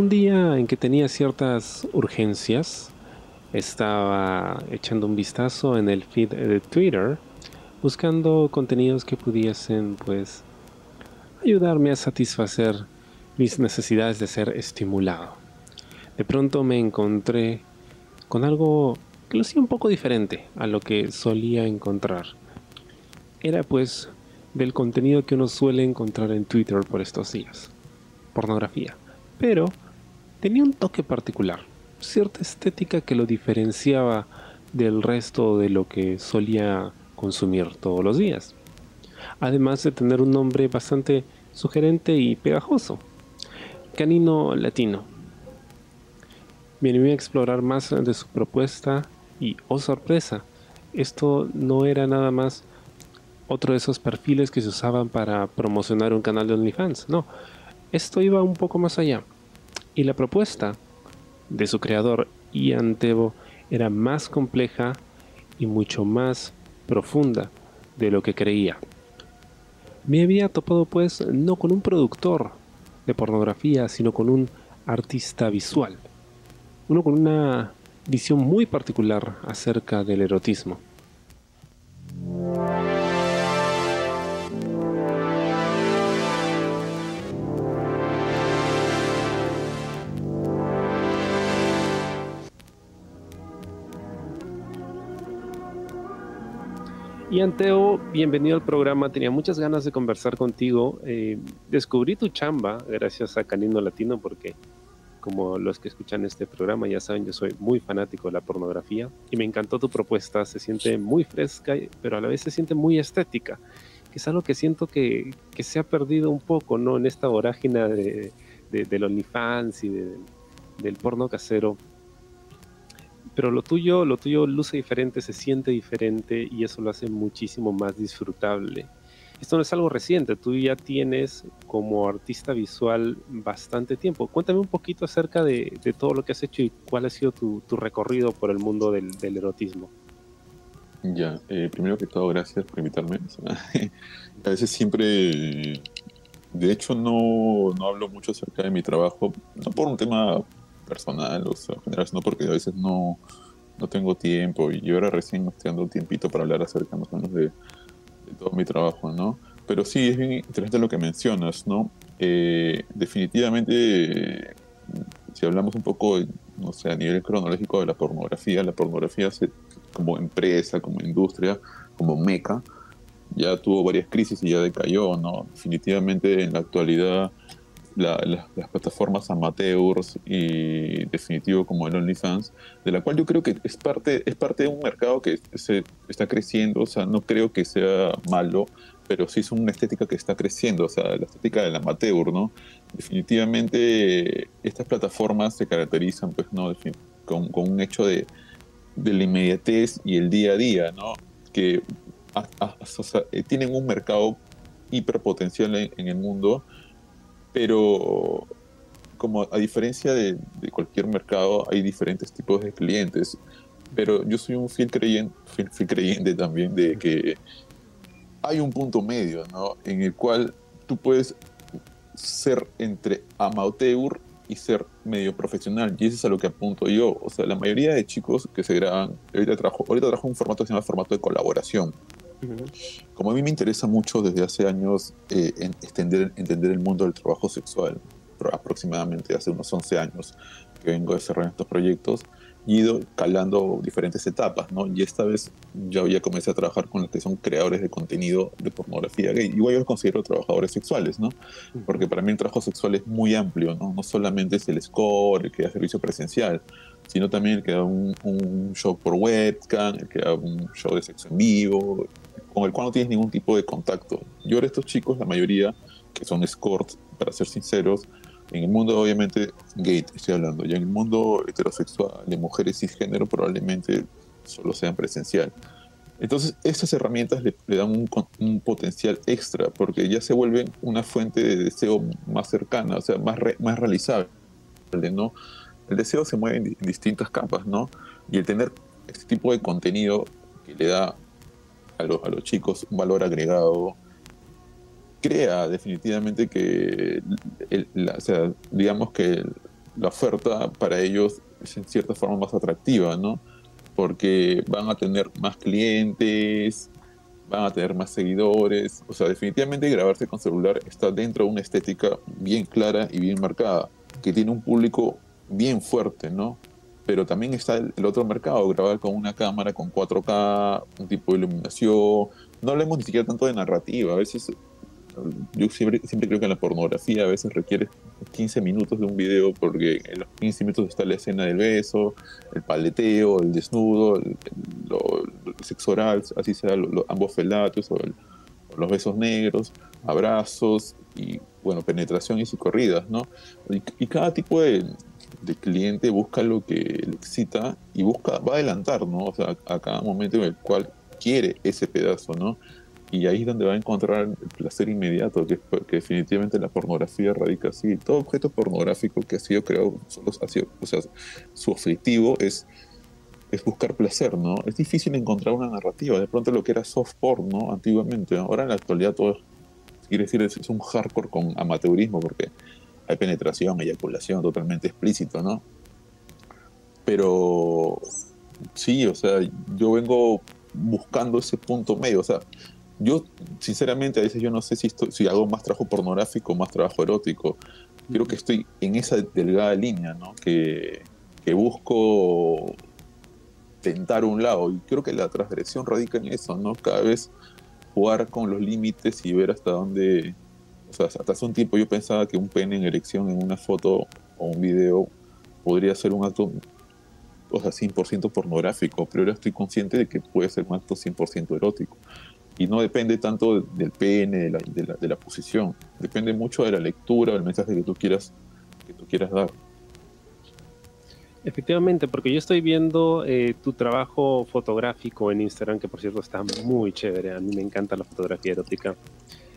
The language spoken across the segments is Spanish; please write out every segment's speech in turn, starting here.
Un día en que tenía ciertas urgencias, estaba echando un vistazo en el feed de Twitter, buscando contenidos que pudiesen, pues, ayudarme a satisfacer mis necesidades de ser estimulado. De pronto me encontré con algo que lo hacía un poco diferente a lo que solía encontrar. Era pues del contenido que uno suele encontrar en Twitter por estos días. Pornografía. Pero tenía un toque particular, cierta estética que lo diferenciaba del resto de lo que solía consumir todos los días. Además de tener un nombre bastante sugerente y pegajoso. Canino Latino. Me a explorar más de su propuesta y, oh sorpresa, esto no era nada más otro de esos perfiles que se usaban para promocionar un canal de OnlyFans. No, esto iba un poco más allá. Y la propuesta de su creador, Ian Tebo, era más compleja y mucho más profunda de lo que creía. Me había topado pues no con un productor de pornografía, sino con un artista visual. Uno con una visión muy particular acerca del erotismo. Y Anteo, bienvenido al programa. Tenía muchas ganas de conversar contigo. Eh, descubrí tu chamba gracias a Canino Latino porque como los que escuchan este programa ya saben, yo soy muy fanático de la pornografía y me encantó tu propuesta. Se siente muy fresca, pero a la vez se siente muy estética, que es algo que siento que, se ha perdido un poco ¿no? en esta vorágine de, de, del OnlyFans y del porno casero pero lo tuyo, lo tuyo luce diferente, se siente diferente y eso lo hace muchísimo más disfrutable. Esto no es algo reciente, tú ya tienes como artista visual bastante tiempo. Cuéntame un poquito acerca de, todo lo que has hecho y cuál ha sido tu, recorrido por el mundo del, erotismo. Ya, eh, primero que todo, gracias por invitarme. a veces siempre, de hecho, no, no hablo mucho acerca de mi trabajo, no por un tema personal, o sea, en general, no porque a veces no, no tengo tiempo y yo ahora recién me estoy dando un tiempito para hablar acerca más o menos de, todo mi trabajo, ¿no? Pero sí, es bien interesante lo que mencionas, ¿no? Eh, definitivamente, si hablamos un poco, no sé, a nivel cronológico de la pornografía, la pornografía se, como empresa, como industria, como meca, ya tuvo varias crisis y ya decayó, ¿no? Definitivamente en la actualidad las plataformas amateurs y definitivo como el OnlyFans, de la cual yo creo que es parte, es parte de un mercado que se está creciendo, o sea, no creo que sea malo, pero sí es una estética que está creciendo, o sea, la estética del amateur, ¿no? Definitivamente estas plataformas se caracterizan, pues, ¿no? Con, con un hecho de, de, la inmediatez y el día a día, ¿no? Que eh, tienen un mercado hiperpotencial en, en el mundo, pero como a diferencia de, cualquier mercado, hay diferentes tipos de clientes. Pero yo soy un fiel creyente, también de que hay un punto medio, ¿no? En el cual tú puedes ser entre amateur y ser medio profesional. Y eso es a lo que apunto yo. O sea, la mayoría de chicos que se graban, ahorita trabajo, ahorita trabajo un formato que se llama formato de colaboración. Como a mí me interesa mucho desde hace años eh, entender, el mundo del trabajo sexual, aproximadamente hace unos 11 años que vengo desarrollando estos proyectos, ido calando diferentes etapas, ¿no? Y esta vez ya, ya comencé a trabajar con los que son creadores de contenido de pornografía gay. Igual yo los considero trabajadores sexuales, ¿no? Porque para mí el trabajo sexual es muy amplio, ¿no? No solamente es el score, el que da servicio presencial, sino también el que da un, un show por webcam, el que da un show de sexo en vivo, con el cual no tienes ningún tipo de contacto. Yo ahora estos chicos, la mayoría, que son escorts, para ser sinceros, en el mundo obviamente gay estoy hablando, y en el mundo heterosexual de mujeres cisgénero probablemente solo sean presencial. Entonces, estas herramientas le, dan un, potencial extra porque ya se vuelven una fuente de deseo más cercana, o sea, más, más realizable, ¿no? El deseo se mueve en, en distintas capas, ¿no? Y el tener este tipo de contenido que le da a, los chicos un valor agregado, crea definitivamente que, digamos que la oferta para ellos es en cierta forma más atractiva, ¿no? Porque van a tener más clientes, van a tener más seguidores. O sea, definitivamente grabarse con celular está dentro de una estética bien clara y bien marcada, que tiene un público bien fuerte, ¿no? Pero también está el, otro mercado, grabar con una cámara con 4K, un tipo de iluminación. No hablemos ni siquiera tanto de narrativa. A veces yo siempre, siempre creo que en la pornografía a veces requiere 15 minutos de un video porque en los 15 minutos está la escena del beso, el paleteo, el desnudo, el, sexo oral, así sea, ambos felatos o, los besos negros, abrazos y, bueno, penetraciones y corridas, ¿no? Y, cada tipo de, de, cliente busca lo que le excita y busca, va a adelantar, ¿no? O sea, a cada momento en el cual quiere ese pedazo, ¿no? Y ahí es donde va a encontrar el placer inmediato, que, definitivamente la pornografía radica así. Todo objeto pornográfico que ha sido creado, ha sido, o sea, su objetivo es, es buscar placer, ¿no? Es difícil encontrar una narrativa, de pronto lo que era soft porn, ¿no? Antiguamente, ahora en la actualidad todo, quiere decir, es, un hardcore con amateurismo, porque hay penetración, eyaculación totalmente explícito, ¿no? Pero sí, o sea, yo vengo buscando ese punto medio, o sea, yo, sinceramente, a veces yo no sé si, si hago más trabajo pornográfico o más trabajo erótico. Creo que estoy en esa delgada línea, ¿no? Que, que busco tentar un lado. Y creo que la transgresión radica en eso, ¿no? Cada vez jugar con los límites y ver hasta dónde... O sea, hasta hace un tiempo yo pensaba que un pene en erección en una foto o un video podría ser un acto o sea, 100% pornográfico, pero ahora estoy consciente de que puede ser un acto 100% erótico y no depende tanto del pene, de la, de, la, posición, depende mucho de la lectura, del mensaje que tú quieras, que tú quieras dar. Efectivamente, porque yo estoy viendo eh, tu trabajo fotográfico en Instagram, que por cierto está muy chévere, a mí me encanta la fotografía erótica.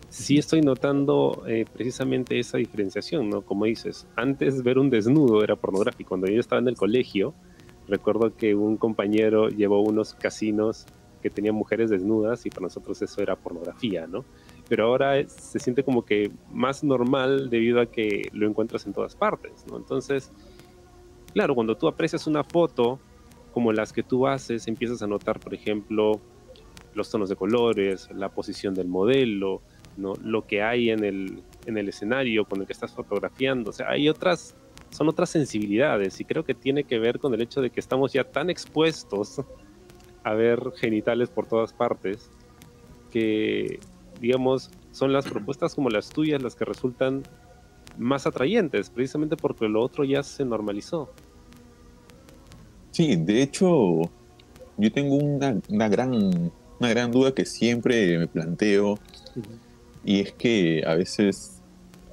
Sí estoy notando eh, precisamente esa diferenciación, ¿no? Como dices, antes ver un desnudo era pornográfico. Cuando yo estaba en el colegio, recuerdo que un compañero llevó unos casinos que tenían mujeres desnudas y para nosotros eso era pornografía, ¿no? Pero ahora se siente como que más normal debido a que lo encuentras en todas partes, ¿no? Entonces, claro, cuando tú aprecias una foto como las que tú haces, empiezas a notar, por ejemplo, los tonos de colores, la posición del modelo, ¿no? lo que hay en el, en el escenario con el que estás fotografiando. O sea, hay otras, son otras sensibilidades y creo que tiene que ver con el hecho de que estamos ya tan expuestos a ver genitales por todas partes, que, digamos, son las propuestas como las tuyas las que resultan más atrayentes, precisamente porque lo otro ya se normalizó. Sí, de hecho, yo tengo una, una gran, una gran duda que siempre me planteo, y es que a veces,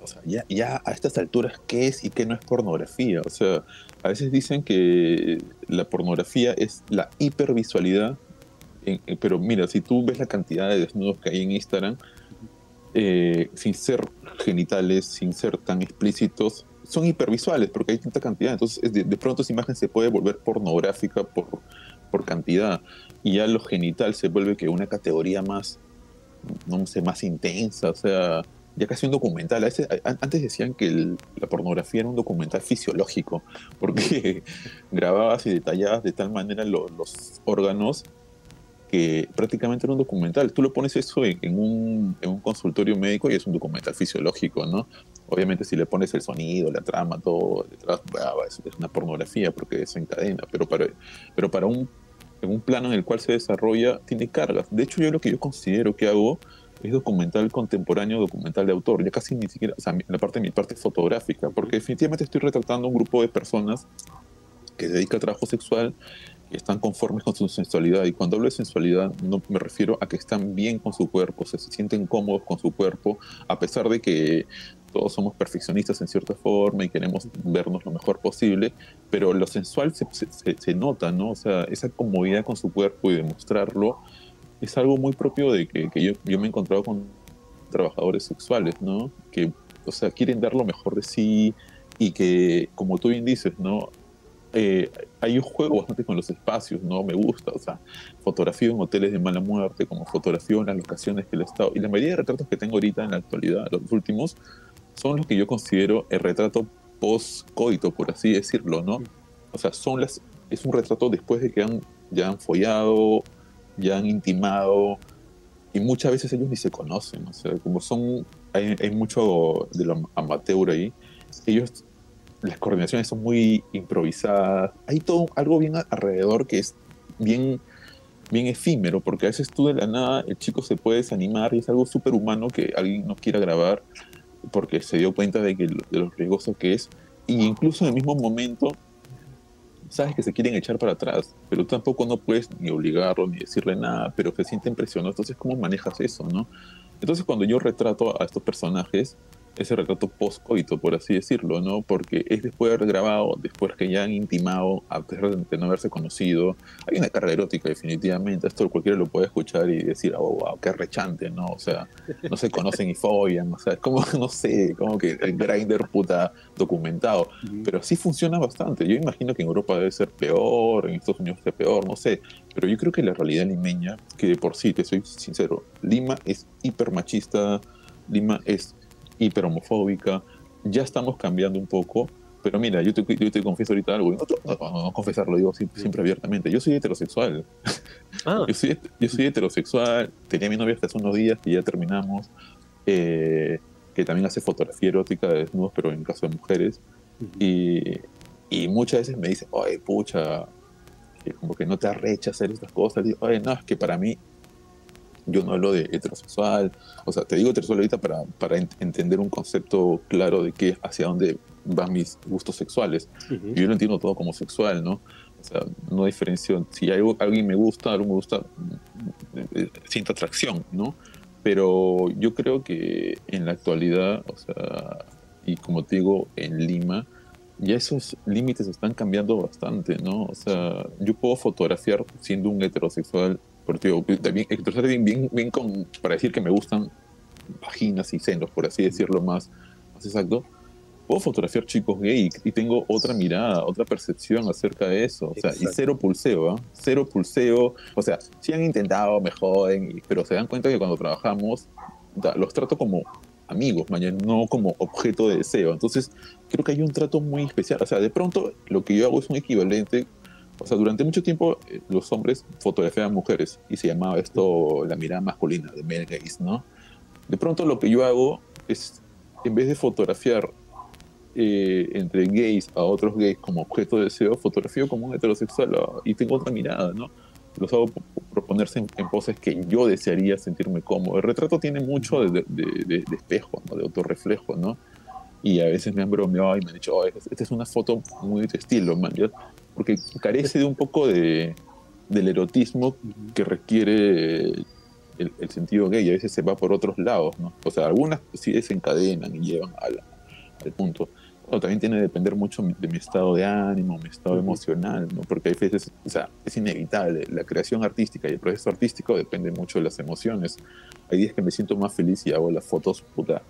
o sea, ya, ya a estas alturas, ¿qué es y qué no es pornografía? O sea, a veces dicen que la pornografía es la hipervisualidad, pero mira, si tú ves la cantidad de desnudos que hay en Instagram, eh, sin ser genitales, sin ser tan explícitos, son hipervisuales porque hay tanta cantidad. Entonces, de, pronto esa imagen se puede volver pornográfica por, por cantidad. Y ya lo genital se vuelve que una categoría más, no sé, más intensa. O sea, ya casi un documental. antes decían que la pornografía era un documental fisiológico, porque grababas y detallabas de tal manera los órganos que prácticamente era un documental. Tú lo pones eso en, un, consultorio médico y es un documental fisiológico, ¿no? Obviamente si le pones el sonido, la trama, todo detrás, es, una pornografía porque se encadena, pero para, pero para un, en un plano en el cual se desarrolla tiene cargas. De hecho, yo lo que yo considero que hago es documental contemporáneo, documental de autor, ya casi ni siquiera, o sea, la parte mi parte fotográfica, porque definitivamente estoy retratando un grupo de personas que se dedica a trabajo sexual, que están conformes con su sensualidad, y cuando hablo de sensualidad no me refiero a que están bien con su cuerpo, se sienten cómodos con su cuerpo, a pesar de que todos somos perfeccionistas en cierta forma y queremos vernos lo mejor posible, pero lo sensual se, se, se nota, ¿no? O sea, esa comodidad con su cuerpo y demostrarlo es algo muy propio de que, yo, yo, me he encontrado con trabajadores sexuales, ¿no? Que, o sea, quieren dar lo mejor de sí y que, como tú bien dices, ¿no? Eh, hay un juego bastante con los espacios, ¿no? Me gusta, o sea, fotografío en hoteles de mala muerte, como fotografío en las locaciones que el Estado... Y la mayoría de retratos que tengo ahorita en la actualidad, los últimos, son los que yo considero el retrato post-coito, por así decirlo, ¿no? O sea, son las, es un retrato después de que han, ya han follado, ya han intimado, y muchas veces ellos ni se conocen, o sea, como son, hay, hay mucho de lo amateur ahí, ellos, las coordinaciones son muy improvisadas, hay todo algo bien alrededor que es bien, bien efímero, porque a veces tú de la nada el chico se puede desanimar y es algo súper humano que alguien no quiera grabar porque se dio cuenta de, que, de lo riesgoso que es, y incluso en el mismo momento sabes que se quieren echar para atrás, pero tampoco no puedes ni obligarlo ni decirle nada, pero se sienten presionados. Entonces, ¿cómo manejas eso, no? Entonces, cuando yo retrato a estos personajes, ese retrato post-coito, por así decirlo, ¿no? Porque es después de haber grabado, después que ya han intimado, a pesar de no haberse conocido. Hay una carga erótica, definitivamente. Esto cualquiera lo puede escuchar y decir, oh, wow, qué rechante, ¿no? O sea, no se conocen y follan, o sea, es como, no sé, como que el grinder puta documentado. Pero sí funciona bastante. Yo imagino que en Europa debe ser peor, en Estados Unidos es peor, no sé. Pero yo creo que la realidad limeña, que de por sí, te soy sincero, Lima es hiper machista, Lima es hiperhomofóbica, ya estamos cambiando un poco, pero mira, yo te, yo te confieso ahorita algo, no, no, no confesarlo, digo siempre, abiertamente, yo soy heterosexual, ah. yo, soy, yo soy heterosexual, tenía mi novia hasta hace unos días que ya terminamos, eh, que también hace fotografía erótica de desnudos, pero en caso de mujeres, y, y, muchas veces me dice, oye, pucha, como que no te arrecha hacer estas cosas, digo, oye, no, es que para mí yo no hablo de heterosexual, o sea, te digo heterosexual ahorita para, para entender un concepto claro de qué, hacia dónde van mis gustos sexuales. Yo lo entiendo todo como sexual, ¿no? O sea, no diferencio, si algo, alguien me gusta, algo me gusta, eh, eh, siento atracción, ¿no? Pero yo creo que en la actualidad, o sea, y como te digo, en Lima, ya esos límites están cambiando bastante, ¿no? O sea, yo puedo fotografiar siendo un heterosexual porque también bien, bien, bien con, para decir que me gustan vaginas y senos, por así decirlo más, más exacto, puedo fotografiar chicos gay y tengo otra mirada, otra percepción acerca de eso. O sea, y cero pulseo, ¿eh? Cero pulseo. O sea, si han intentado, me joden, pero se dan cuenta que cuando trabajamos los trato como amigos, no como objeto de deseo. Entonces, creo que hay un trato muy especial. O sea, de pronto lo que yo hago es un equivalente o sea, durante mucho tiempo eh, los hombres fotografiaban mujeres y se llamaba esto la mirada masculina, de male gaze, ¿no? De pronto lo que yo hago es, en vez de fotografiar eh, entre gays a otros gays como objeto de deseo, fotografío como un heterosexual ah, y tengo otra mirada, ¿no? Los hago proponerse en, poses que yo desearía sentirme cómodo. El retrato tiene mucho de, de, espejo, ¿no? de autorreflejo, ¿no? Y a veces me han bromeado y me han dicho, oh, esta es una foto muy de estilo, man porque carece de un poco de, del erotismo que requiere el, sentido gay, a veces se va por otros lados, ¿no? O sea, algunas sí desencadenan y llevan al, al punto. Pero también tiene que depender mucho de mi estado de ánimo, mi estado emocional, ¿no? Porque hay veces, o sea, es inevitable. La creación artística y el proceso artístico depende mucho de las emociones. Hay días que me siento más feliz y hago las fotos, puta,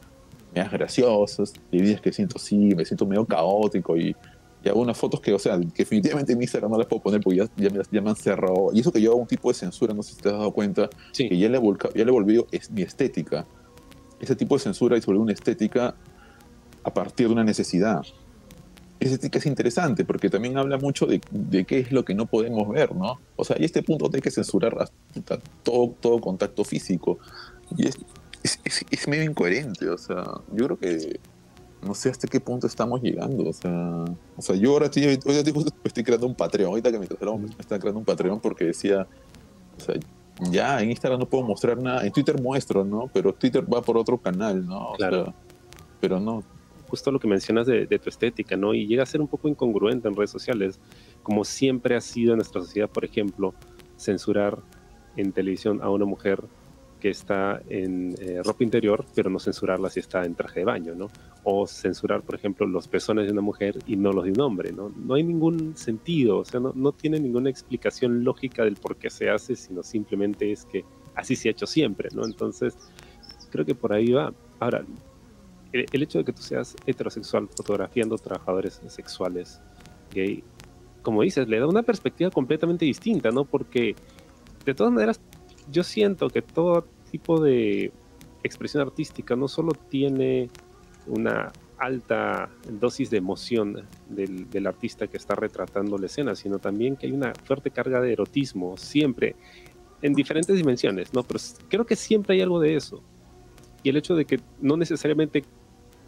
medias graciosas. Hay días que siento, sí, me siento medio caótico y y hago unas fotos que, o sea, que definitivamente en Instagram no las puedo poner porque ya, ya, me, ya me han cerrado. Y eso que yo hago un tipo de censura, no sé si te has dado cuenta, que ya le, ya le volví es mi estética. Ese tipo de censura y sobre una estética a partir de una necesidad. Esa estética es interesante porque también habla mucho de, de, qué es lo que no podemos ver, ¿no? O sea, y este punto hay que censurar todo, todo contacto físico. Y es, es, es, es medio incoherente, o sea, yo creo que no sé hasta qué punto estamos llegando. O sea, o sea yo ahora estoy, estoy creando un Patreon. Ahorita que me trajeron, me están creando un Patreon porque decía, o sea, ya en Instagram no puedo mostrar nada. En Twitter muestro, ¿no? Pero Twitter va por otro canal, ¿no? claro. pero no. Justo lo que mencionas de, de, tu estética, ¿no? Y llega a ser un poco incongruente en redes sociales, como siempre ha sido en nuestra sociedad, por ejemplo, censurar en televisión a una mujer que está en eh, ropa interior, pero no censurarla si está en traje de baño, ¿no? O censurar, por ejemplo, los pezones de una mujer y no los de un hombre, ¿no? No hay ningún sentido, o sea, no, tiene ninguna explicación lógica del por qué se hace, sino simplemente es que así se ha hecho siempre, ¿no? Entonces, creo que por ahí va. Ahora, el, el hecho de que tú seas heterosexual fotografiando trabajadores sexuales gay, como dices, le da una perspectiva completamente distinta, ¿no? Porque de todas maneras yo siento que todo tipo de expresión artística no solo tiene una alta dosis de emoción del, del, artista que está retratando la escena, sino también que hay una fuerte carga de erotismo, siempre, en diferentes dimensiones, ¿no? Pero creo que siempre hay algo de eso. Y el hecho de que no necesariamente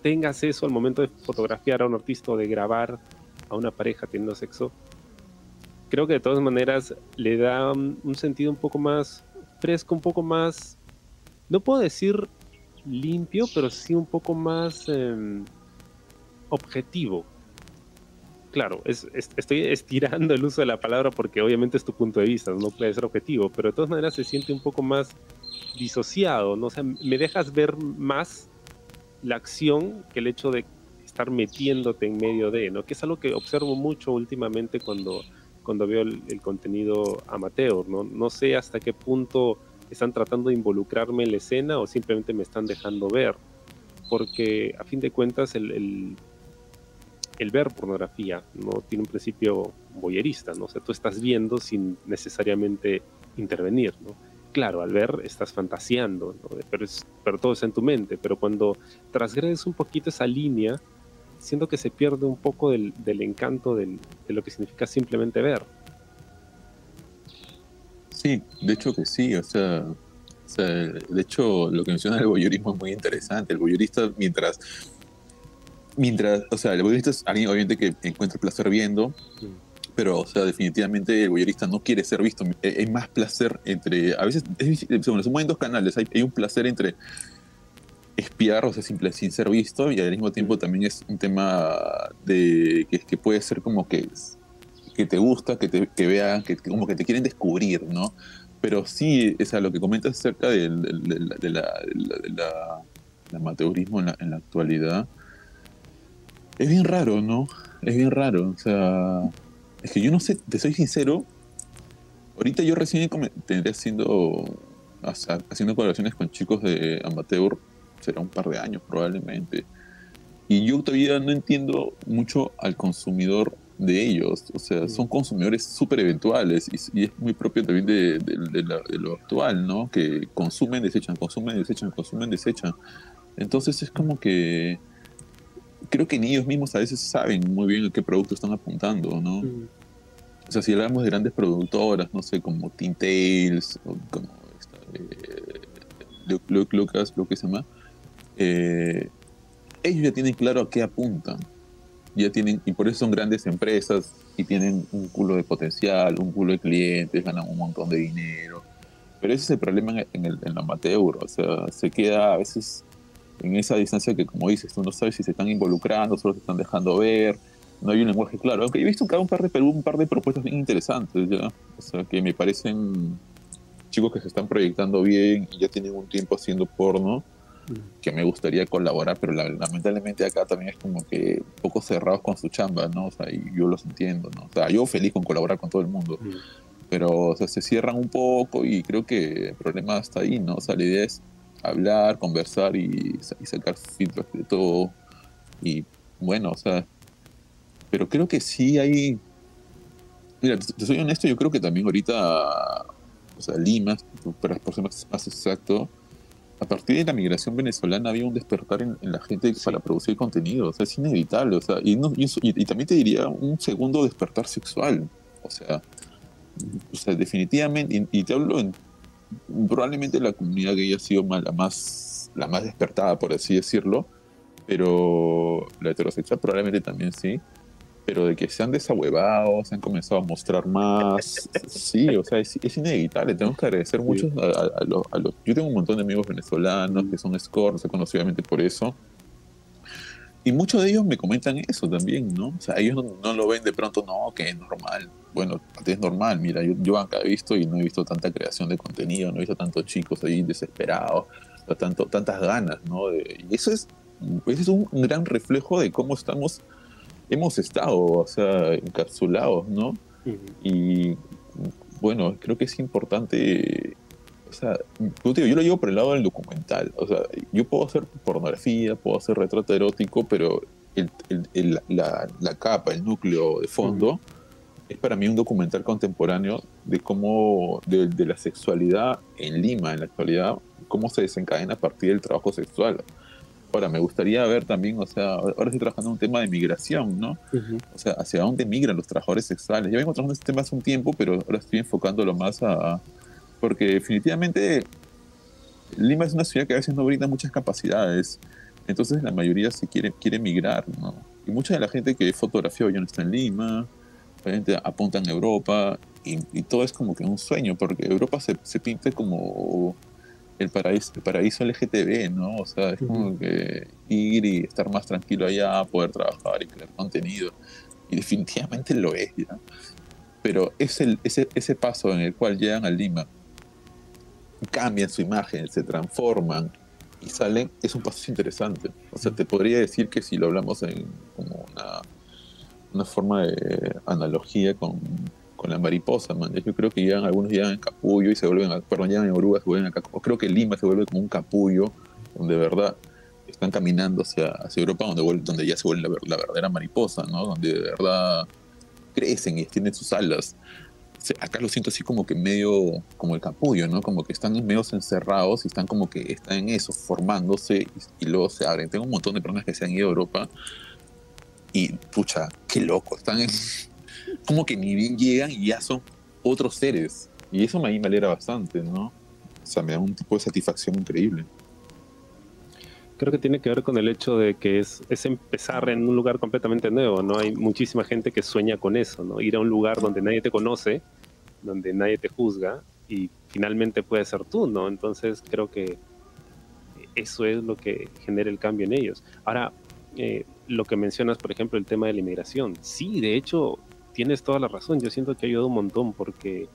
tengas eso al momento de fotografiar a un artista o de grabar a una pareja teniendo sexo, creo que de todas maneras le da un sentido un poco más fresco, un poco más, no puedo decir limpio, pero sí un poco más em, objetivo. Claro, es, estoy estirando el uso de la palabra porque obviamente es tu punto de vista, no puede ser objetivo, pero de todas maneras se siente un poco más disociado, ¿no? O sea, me dejas ver más la acción que el hecho de estar metiéndote en medio de, ¿no? Que es algo que observo mucho últimamente cuando, cuando veo el, el contenido amateur, ¿no? No sé hasta qué punto están tratando de involucrarme en la escena o simplemente me están dejando ver. Porque a fin de cuentas el, el, ver pornografía no tiene un principio boyerista, ¿no? O sea, tú estás viendo sin necesariamente intervenir, ¿no? Claro, al ver estás fantaseando, pero, es, pero todo está en tu mente, pero cuando transgredes un poquito esa línea, siento que se pierde un poco del, del encanto del, de lo que significa simplemente ver. Sí, de hecho que sí, o sea, de hecho lo que menciona el voyeurismo es muy interesante. El voyeurista mientras, mientras, o sea, el voyeurista es alguien obviamente que encuentra placer viendo, mm. pero, o sea, definitivamente el voyeurista no quiere ser visto. Hay más placer entre, a veces, es, se mueven dos canales, hay, un placer entre espiar, o sea, simple, sin ser visto, y al mismo tiempo también es un tema de que, puede ser como que que te gusta, que te vean, que, como que te quieren descubrir, ¿no? Pero sí, es a lo que comentas acerca del, de, la, amateurismo en la, actualidad, es bien raro, ¿no? Es bien raro, o sea, es que yo no sé, te soy sincero, ahorita yo recién tendré haciendo, haciendo colaboraciones con chicos de amateur, será un par de años probablemente, y yo todavía no entiendo mucho al consumidor de ellos. O sea, son consumidores súper eventuales y, es muy propio también de, lo actual, ¿no? Que consumen, desechan, consumen, desechan, consumen, desechan. Entonces es como que creo que ni ellos mismos a veces saben muy bien a qué producto están apuntando, ¿no? O sea, si hablamos de grandes productoras, no sé, como Teen Tales, o como esta, eh, Lucas, lo que se llama, eh, ellos ya tienen claro a qué apuntan ya tienen, y por eso son grandes empresas y tienen un culo de potencial, un culo de clientes, ganan un montón de dinero. Pero ese es el problema en el, en amateur, o sea, se queda a veces en esa distancia que, como dices, tú no sabes si se están involucrando, solo se están dejando ver, no hay un lenguaje claro. Aunque he visto un par de, un par de propuestas bien interesantes, ¿ya? O sea, que me parecen chicos que se están proyectando bien y ya tienen un tiempo haciendo porno que me gustaría colaborar, pero lamentablemente acá también es como que un poco cerrados con su chamba, ¿no? O sea, y yo los entiendo, ¿no? O sea, yo feliz con colaborar con todo el mundo, pero, o sea, se cierran un poco y creo que el problema está ahí, ¿no? O sea, la idea es hablar, conversar y, sacar feedback de todo. Y bueno, o sea, pero creo que sí hay... Mira, te, soy honesto, yo creo que también ahorita, o sea, Lima, para ser más exacto, a partir de la migración venezolana había un despertar en, la gente para producir contenido, o sea, es inevitable, o sea, y, y, también te diría un segundo despertar sexual, o sea, o sea definitivamente, y, te hablo en probablemente la comunidad gay ha sido la más, la más despertada, por así decirlo, pero la heterosexual probablemente también sí, pero de que se han desahuevado, se han comenzado a mostrar más, sí, o sea, es, inevitable. Tenemos que agradecer mucho a, los, Yo tengo un montón de amigos venezolanos que son scores, se por eso. Y muchos de ellos me comentan eso también, ¿no? O sea, ellos no, lo ven de pronto, no, que es normal. Bueno, es normal, mira, yo, yo acá he visto y no he visto tanta creación de contenido, no he visto tantos chicos ahí desesperados, tanto, tantas ganas, ¿no? y eso es, eso es un gran reflejo de cómo estamos hemos estado, o sea, encapsulados, ¿no? Y bueno, creo que es importante, o sea, yo, lo llevo por el lado del documental, o sea, yo puedo hacer pornografía, puedo hacer retrato erótico, pero la, capa, el núcleo de fondo, es para mí un documental contemporáneo de cómo, de, de, la sexualidad en Lima en la actualidad, cómo se desencadena a partir del trabajo sexual. Ahora, me gustaría ver también, o sea, ahora estoy trabajando en un tema de migración, ¿no? O sea, hacia dónde migran los trabajadores sexuales. Ya vengo trabajando en este tema hace un tiempo, pero ahora estoy enfocándolo más a... Porque definitivamente Lima es una ciudad que a veces no brinda muchas capacidades. Entonces la mayoría se quiere, quiere migrar, ¿no? Y mucha de la gente que fotografió ya no está en Lima, obviamente apuntan a Europa, y, todo es como que un sueño, porque Europa se, se pinta como el paraíso, el paraíso LGTB, ¿no? O sea, es como que ir y estar más tranquilo allá, poder trabajar y crear contenido. Y definitivamente lo es, ¿ya? Pero es el, ese, ese paso en el cual llegan a Lima, cambian su imagen, se transforman y salen, es un paso interesante. O sea, te podría decir que si lo hablamos en como una, una forma de analogía con con la mariposa, man. Yo creo que llegan, algunos llegan en capullo y se vuelven, a, perdón, llegan en oruga, se vuelven acá. Creo que Lima se vuelve como un capullo, donde de verdad están caminando hacia, hacia Europa, donde, donde ya se vuelve la, verdadera mariposa, ¿no? Donde de verdad crecen y extienden sus alas. acá lo siento así como que medio como el capullo, ¿no? Como que están medio encerrados y están como que están en eso, formándose y, y luego se abren. Tengo un montón de personas que se han ido a Europa y, pucha, qué loco, están en, como que ni bien llegan y ya son otros seres. Y eso me, me alegra bastante, ¿no? O sea, me da un tipo de satisfacción increíble. Creo que tiene que ver con el hecho de que es, es empezar en un lugar completamente nuevo, ¿no? Hay muchísima gente que sueña con eso, ¿no? Ir a un lugar donde nadie te conoce, donde nadie te juzga y finalmente puedes ser tú, ¿no? Entonces creo que eso es lo que genera el cambio en ellos. Ahora, eh, lo que mencionas, por ejemplo, el tema de la inmigración. Sí, de hecho, tienes toda la razón. Yo siento que ha ayudado un montón porque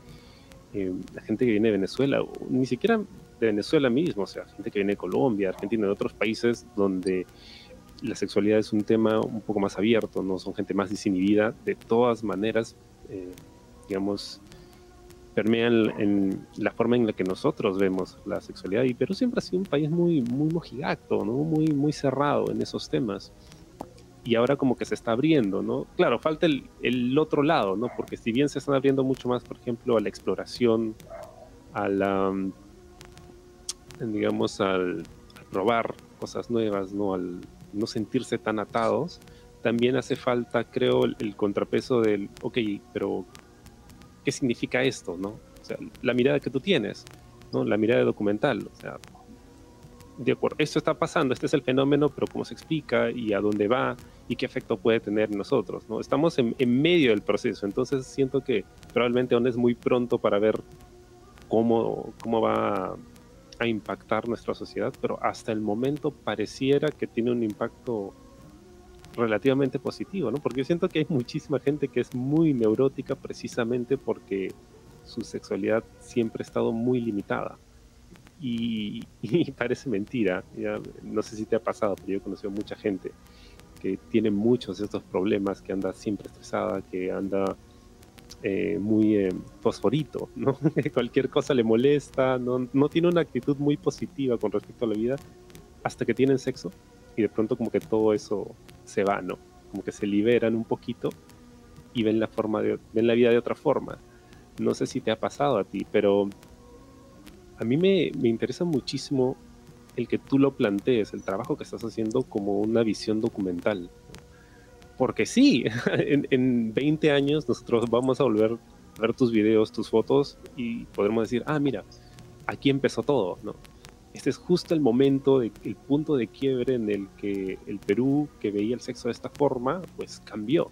eh, la gente que viene de Venezuela, ni siquiera de Venezuela mismo, o sea, gente que viene de Colombia, Argentina, de otros países donde la sexualidad es un tema un poco más abierto, no son gente más desinhibida, de todas maneras, eh, digamos, permean en la forma en la que nosotros vemos la sexualidad. Y Perú siempre ha sido un país muy, muy mojigato, ¿no? muy, muy cerrado en esos temas y ahora como que se está abriendo, ¿no? Claro, falta el, otro lado, ¿no? Porque si bien se están abriendo mucho más, por ejemplo, a la exploración, a la, mm, digamos, al, probar cosas nuevas, ¿no? Al no sentirse tan atados, también hace falta, creo, el, el, contrapeso del, ok, pero ¿qué significa esto, no? O sea, la mirada que tú tienes, ¿no? La mirada documental, o sea, de acuerdo, esto está pasando, este es el fenómeno, pero cómo se explica y a dónde va y qué efecto puede tener en nosotros. ¿no? Estamos en, medio del proceso, entonces siento que probablemente aún es muy pronto para ver cómo, cómo va a impactar nuestra sociedad, pero hasta el momento pareciera que tiene un impacto relativamente positivo, ¿no? Porque yo siento que hay muchísima gente que es muy neurótica precisamente porque su sexualidad siempre ha estado muy limitada. Y, parece mentira. Ya, no sé si te ha pasado, pero yo he conocido mucha gente que tiene muchos de estos problemas, que anda siempre estresada, que anda eh, muy eh, fosforito, ¿no? cualquier cosa le molesta, no, no tiene una actitud muy positiva con respecto a la vida hasta que tienen sexo y de pronto como que todo eso se va, ¿no? Como que se liberan un poquito y ven la forma de, ven la vida de otra forma. No sé si te ha pasado a ti, pero a mí me, interesa muchísimo el que tú lo plantees, el trabajo que estás haciendo como una visión documental. Porque sí, en, 20 años nosotros vamos a volver a ver tus videos, tus fotos y podremos decir, ah, mira, aquí empezó todo, ¿no? Este es justo el momento, el punto de quiebre en el que el Perú, que veía el sexo de esta forma, pues cambió.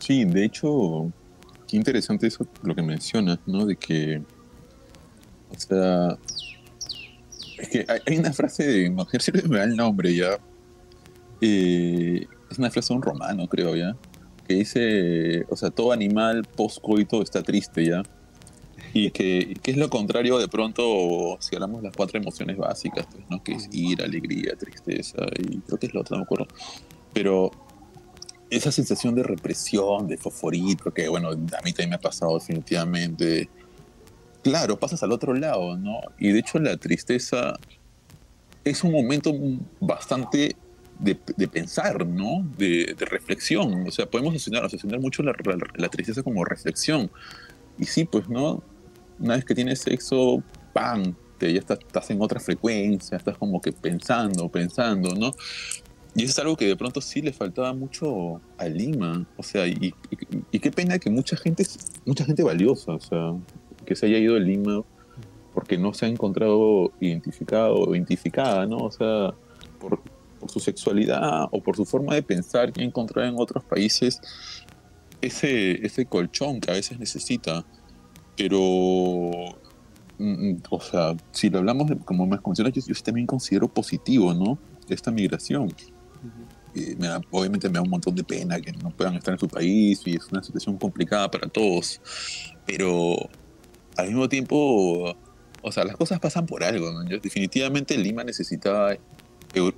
Sí, de hecho, qué interesante eso, lo que mencionas, ¿no? De que, o sea, es que hay, una frase de mujer, siempre me da el nombre ya. Eh, es una frase de un romano, creo, ya. Que dice, o sea, todo animal post-coito está triste, ya. Y que, que, es lo contrario de pronto, si hablamos de las cuatro emociones básicas, pues, ¿no? Que es ira, alegría, tristeza, y creo que es lo otro, no me acuerdo. Pero esa sensación de represión, de fosforito, que bueno, a mí también me ha pasado definitivamente. Claro, pasas al otro lado, ¿no? Y de hecho la tristeza es un momento bastante de, pensar, ¿no? De, reflexión. O sea, podemos asociar, mucho la, la, tristeza como reflexión. Y sí, pues, ¿no? Una vez que tienes sexo, ¡pam! ya estás, estás en otra frecuencia, estás como que pensando, pensando, ¿no? Y es algo que de pronto sí le faltaba mucho a Lima. O sea, y, qué pena que mucha gente, mucha gente valiosa, o sea, que se haya ido a Lima porque no se ha encontrado identificado o identificada, ¿no? O sea, por, por, su sexualidad o por su forma de pensar que ha encontrado en otros países ese, ese colchón que a veces necesita. Pero, mm, mm, o sea, si lo hablamos, como me mencionas, yo, yo también considero positivo, ¿no? Esta migración obviamente me da un montón de pena que no puedan estar en su país y es una situación complicada para todos. Pero al mismo tiempo, o sea, las cosas pasan por algo. definitivamente Lima necesitaba,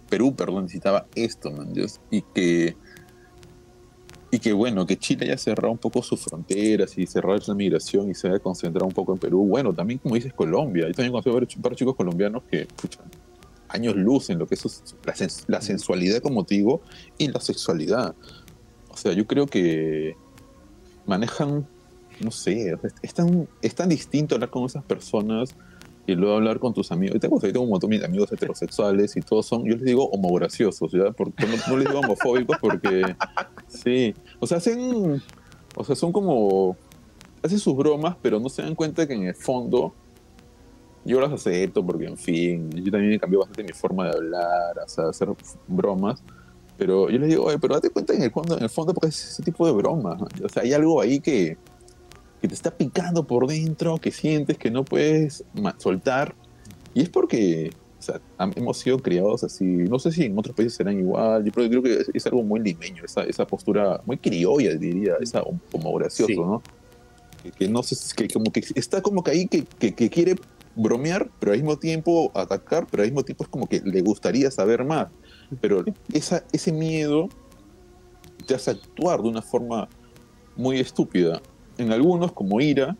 Perú, perdón, necesitaba esto, y que y que bueno, que Chile haya cerrado un poco sus fronteras y cerrado esa migración y se haya concentrado un poco en Perú. Bueno, también como dices Colombia, yo también conozco varios chicos colombianos que, pucha, años luz en lo que es la, sensualidad como motivo y la sexualidad. O sea, yo creo que manejan, no sé, es tan, es tan distinto hablar con esas personas y luego hablar con tus amigos. Tengo, tengo un montón de amigos heterosexuales y todos son, yo les digo homograciosos, ¿ya? Porque no, les digo homofóbicos porque, sí, o sea, hacen, o sea, son como, hacen sus bromas, pero no se dan cuenta que en el fondo yo las acepto porque, en fin, yo también me cambió bastante mi forma de hablar, o sea, hacer bromas. Pero yo les digo, oye, pero date cuenta en el fondo, en el fondo porque es ese tipo de broma. O sea, hay algo ahí que, que te está picando por dentro, que sientes que no puedes soltar. Y es porque o sea, hemos sido criados así. No sé si en otros países serán igual. Yo creo que es, algo muy limeño, esa, esa, postura muy criolla, diría, esa como gracioso, ¿no? Que, no sé, que como que está como que ahí que, que, que quiere bromear, pero al mismo tiempo atacar, pero al mismo tiempo es como que le gustaría saber más. Pero esa, ese miedo te hace actuar de una forma muy estúpida. En algunos como ira,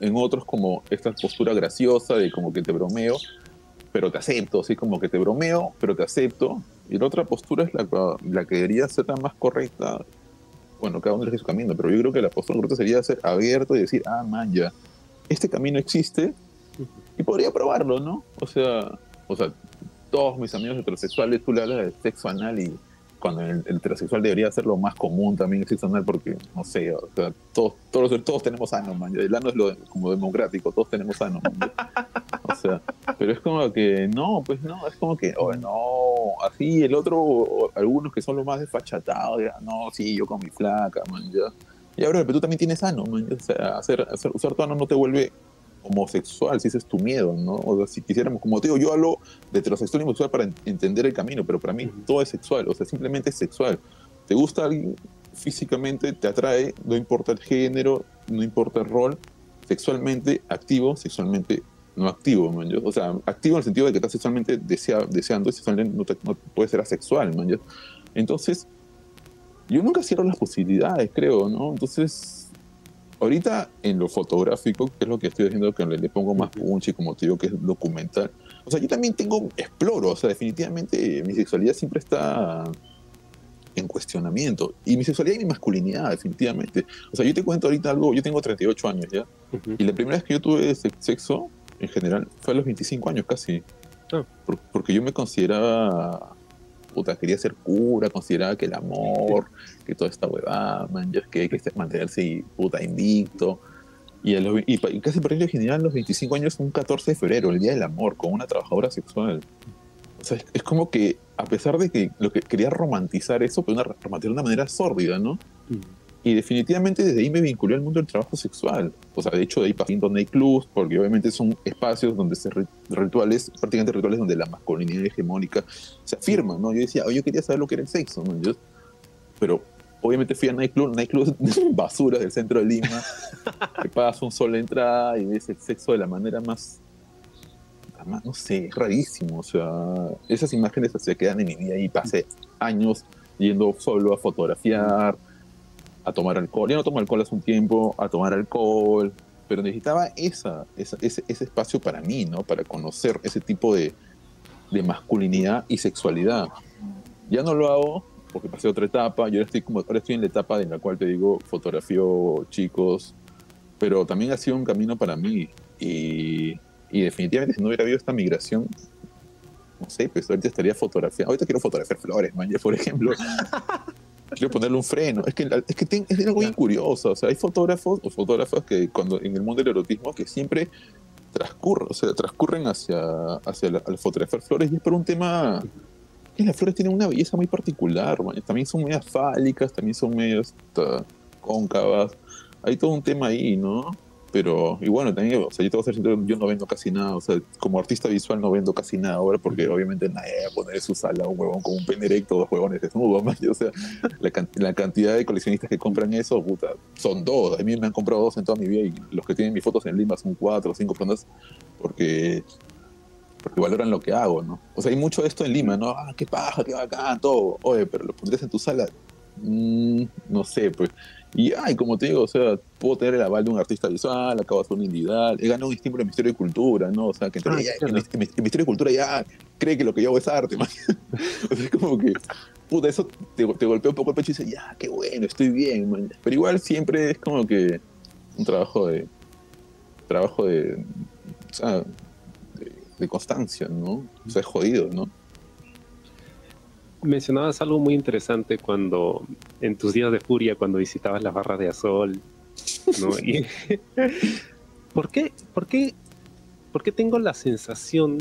en otros como esta postura graciosa de como que te bromeo, pero te acepto, así como que te bromeo, pero te acepto. Y la otra postura es la, la que debería ser la más correcta. Bueno, cada uno elige su camino, pero yo creo que la postura correcta sería ser abierto y decir, ah, man, ya, este camino existe y podría probarlo, ¿no? O sea, o sea, todos mis amigos heterosexuales, tú le hablas de sexo anal y cuando el, heterosexual debería ser lo más común también el sexo anal porque, no sé, o sea, todos, todos, todos tenemos ano, man. El ano es lo como democrático, todos tenemos ano, O sea, pero es como que, no, pues no, es como que, oh, no, así el otro, algunos que son los más desfachatados, ya, no, sí, yo con mi flaca, man, ya. Y ahora, pero tú también tienes ano, man, o sea, hacer, hacer, usar tu ano no te vuelve homosexual, si ese es tu miedo, ¿no? O sea, si quisiéramos, como te digo, yo hablo de heterosexual y homosexual para entender el camino, pero para mí todo es sexual, o sea, simplemente es sexual. ¿Te gusta alguien físicamente? ¿Te atrae? No importa el género, no importa el rol, sexualmente activo, sexualmente no activo, man, o sea, activo en el sentido de que estás sexualmente deseando y sexualmente no, no puede ser asexual, man, Entonces, yo nunca cierro las posibilidades, creo, ¿no? Entonces, Ahorita en lo fotográfico, que es lo que estoy haciendo, que le, pongo más punch y como te digo que es documental. O sea, yo también tengo, exploro, o sea, definitivamente mi sexualidad siempre está en cuestionamiento. Y mi sexualidad y mi masculinidad, definitivamente. O sea, yo te cuento ahorita algo, yo tengo 38 años ya, y la primera vez que yo tuve sexo, en general, fue a los 25 años casi. Ah. porque yo me consideraba puta, quería ser cura, consideraba que el amor, que toda esta huevada, man, es que hay que mantenerse puta invicto. Y, y, casi por ello general, los 25 años, un 14 de febrero, el Día del Amor, con una trabajadora sexual. O sea, es, como que, a pesar de que lo que quería romantizar eso, pero una, romantizar de una manera sórdida, ¿no? Mm. Y definitivamente desde ahí me vinculé al mundo del trabajo sexual. O sea, de hecho, de ahí pasé en clubs, porque obviamente son espacios donde se rituales, prácticamente rituales donde la masculinidad hegemónica se afirma, ¿no? Yo decía, oh, yo quería saber lo que era el sexo, ¿no? Yo, pero obviamente fui a nightclub, nightclub basura del centro de Lima, que pagas un sol entrada y ves el sexo de la manera más, más, no sé, rarísimo. O sea, esas imágenes se quedan en mi vida y pasé años yendo solo a fotografiar a tomar alcohol. Ya no tomo alcohol hace un tiempo, a tomar alcohol, pero necesitaba esa, ese, ese, espacio para mí, ¿no? Para conocer ese tipo de, de, masculinidad y sexualidad. Ya no lo hago porque pasé otra etapa, yo ahora estoy, como, ahora estoy en la etapa en la cual te digo, fotografío chicos, pero también ha sido un camino para mí y Y definitivamente si no hubiera habido esta migración, no sé, pues ahorita estaría fotografiando. Ahorita quiero fotografiar flores, man, por ejemplo. quiero ponerle un freno. Es que, es, que es algo bien curioso. O sea, hay fotógrafos o fotógrafas que cuando en el mundo del erotismo que siempre transcurren, o sea, transcurren hacia, hacia al fotografiar flores y es por un tema que las flores tienen una belleza muy particular. Man. También son medias fálicas, también son medias cóncavas. Hay todo un tema ahí, ¿no? Pero, y bueno, también, o sea, yo te voy ser yo no vendo casi nada, o sea, como artista visual no vendo casi nada ahora, porque obviamente nadie va a poner en su sala un huevón con un pen erecto, dos huevones desnudos, o sea, la, la, cantidad de coleccionistas que compran eso, puta, son dos, a mí me han comprado dos en toda mi vida y los que tienen mis fotos en Lima son cuatro o cinco personas, porque porque valoran lo que hago, ¿no? O sea, hay mucho esto en Lima, ¿no? Ah, qué paja, qué bacán, todo. Oye, pero lo pondrías en tu sala. Mm, no sé, pues. Y, ay, como te digo, o sea, puedo tener el aval de un artista visual, acabo de hacer un individual, he ganado un estímulo de Ministerio de Cultura, ¿no? O sea, que ah, el, Ministerio de Cultura ya cree que lo que yo hago es arte, man. o sea, es como que, puta, eso te, te, golpea un poco el pecho y dices, ya, qué bueno, estoy bien, man. Pero igual siempre es como que un trabajo de, trabajo de, o sea, de, de constancia, ¿no? O sea, es jodido, ¿no? Mencionabas algo muy interesante cuando, en tus días de furia, cuando visitabas las barras de Azol, ¿no? ¿por, qué, por, qué, ¿Por qué tengo la sensación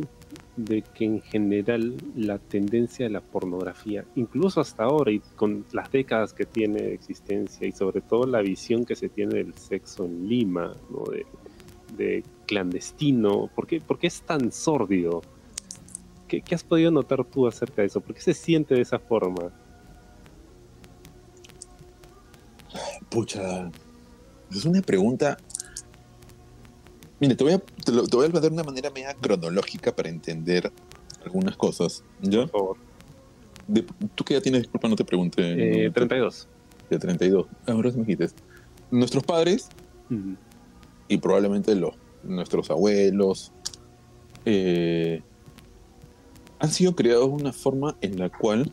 de que en general la tendencia de la pornografía, incluso hasta ahora y con las décadas que tiene de existencia y sobre todo la visión que se tiene del sexo en Lima, ¿no? de, de clandestino, ¿por qué, ¿por qué es tan sórdido? ¿Qué, has podido notar tú acerca de eso? ¿Por qué se siente de esa forma? Pucha, es una pregunta. Mire, te voy a, te, lo, voy a de una manera media cronológica para entender algunas cosas. ¿Ya? Por favor. ¿Tú qué ya tienes? Disculpa, no te pregunté. Eh, 32. De 32. Ahora me quites. Nuestros padres y probablemente los, nuestros abuelos eh, han sido creados una forma en la cual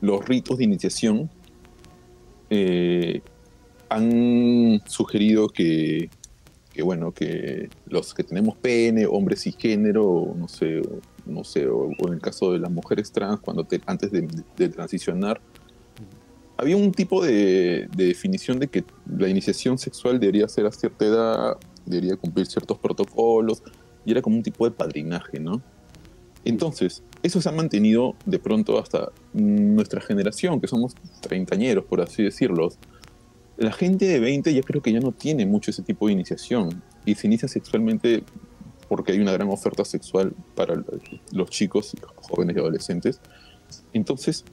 los ritos de iniciación eh, han sugerido que, bueno, que los que tenemos pene, hombres y género, no sé, no sé, o, en el caso de las mujeres trans, cuando antes de, transicionar, había un tipo de, definición de que la iniciación sexual debería ser a cierta edad, debería cumplir ciertos protocolos, y era como un tipo de padrinaje, ¿no? Entonces, eso se ha mantenido de pronto hasta nuestra generación, que somos treintañeros, por así decirlo. La gente de 20 ya creo que ya no tiene mucho ese tipo de iniciación y se inicia sexualmente porque hay una gran oferta sexual para los chicos, jóvenes y adolescentes. Entonces,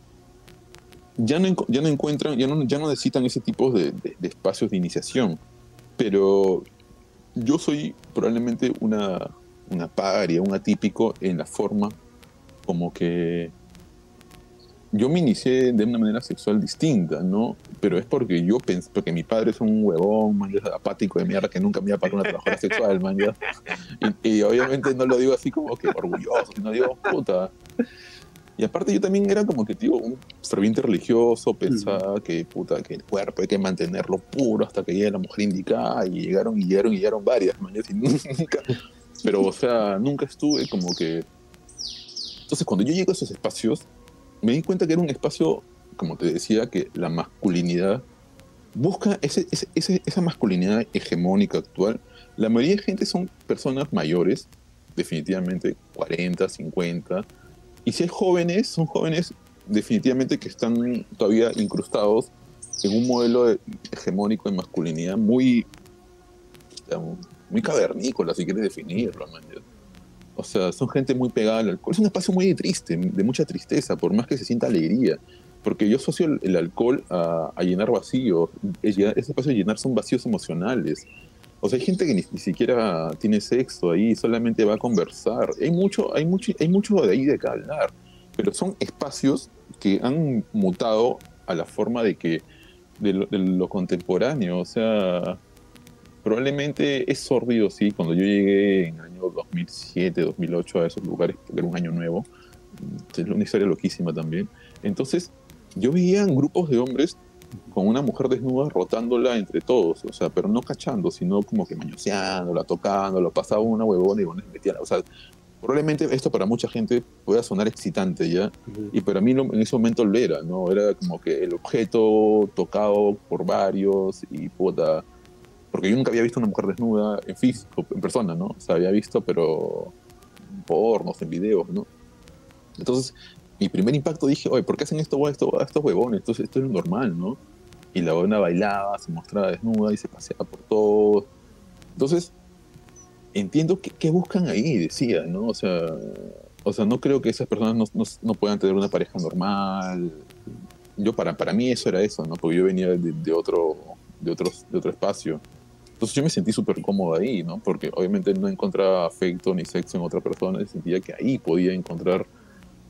ya no, ya no encuentran, ya no, ya no necesitan ese tipo de, de espacios de iniciación. Pero yo soy probablemente una, una paria, un atípico en la forma como que yo me inicié de una manera sexual distinta, ¿no? Pero es porque yo pensé, porque mi padre es un huevón, man, apático de mierda que nunca me iba a pagar una trabajadora sexual, man, y, y, obviamente no lo digo así como que orgulloso, sino digo, puta. Y aparte yo también era como que, tío, un ferviente religioso, pensaba que, puta, que el cuerpo hay que mantenerlo puro hasta que llegue la mujer indicada, y llegaron, y llegaron, y llegaron varias, man, y nunca, pero, o sea, nunca estuve como que... Entonces, cuando yo llego a esos espacios, me di cuenta que era un espacio, como te decía, que la masculinidad busca esa masculinidad hegemónica actual. La mayoría de gente son personas mayores, definitivamente 40, 50. Y si hay jóvenes, son jóvenes definitivamente que están todavía incrustados en un modelo hegemónico de masculinidad muy, muy cavernícola, si quieres definirlo. O sea, son gente muy pegada al alcohol. Es un espacio muy triste, de mucha tristeza, por más que se sienta alegría. Porque yo asocio el, alcohol a, llenar vacíos. ese espacio de llenar son vacíos emocionales. O sea, hay gente que ni, siquiera tiene sexo ahí, solamente va a conversar. Hay mucho, hay mucho, hay mucho de ahí de que. Pero son espacios que han mutado a la forma de que de lo contemporáneo. O sea, Probablemente es sordido, sí, cuando yo llegué en el año 2007, 2008 a esos lugares, porque era un año nuevo, es una historia loquísima también. Entonces, yo veía grupos de hombres con una mujer desnuda rotándola entre todos, o sea, pero no cachando, sino como que mañoseándola, tocándola, pasaba una huevona y bueno, metía, o sea, probablemente esto para mucha gente pueda sonar excitante ya, y para mí en ese momento lo era, ¿no? Era como que el objeto tocado por varios y puta, porque yo nunca había visto una mujer desnuda en físico, en persona, ¿no? O sea, había visto, pero en pornos, en videos, ¿no? Entonces, mi primer impacto dije, oye, ¿por qué hacen esto, esto, estos huevones? Entonces, esto es normal, ¿no? Y la huevona bailaba, se mostraba desnuda y se paseaba por todo. Entonces, entiendo qué buscan ahí, decía, ¿no? O sea, o sea, no creo que esas personas no, no, puedan tener una pareja normal. Yo, para, para mí eso era eso, ¿no? Porque yo venía de otro, de, otros, de otro espacio. Entonces yo me sentí súper cómodo ahí, ¿no? Porque obviamente no encontraba afecto ni sexo en otra persona y sentía que ahí podía encontrar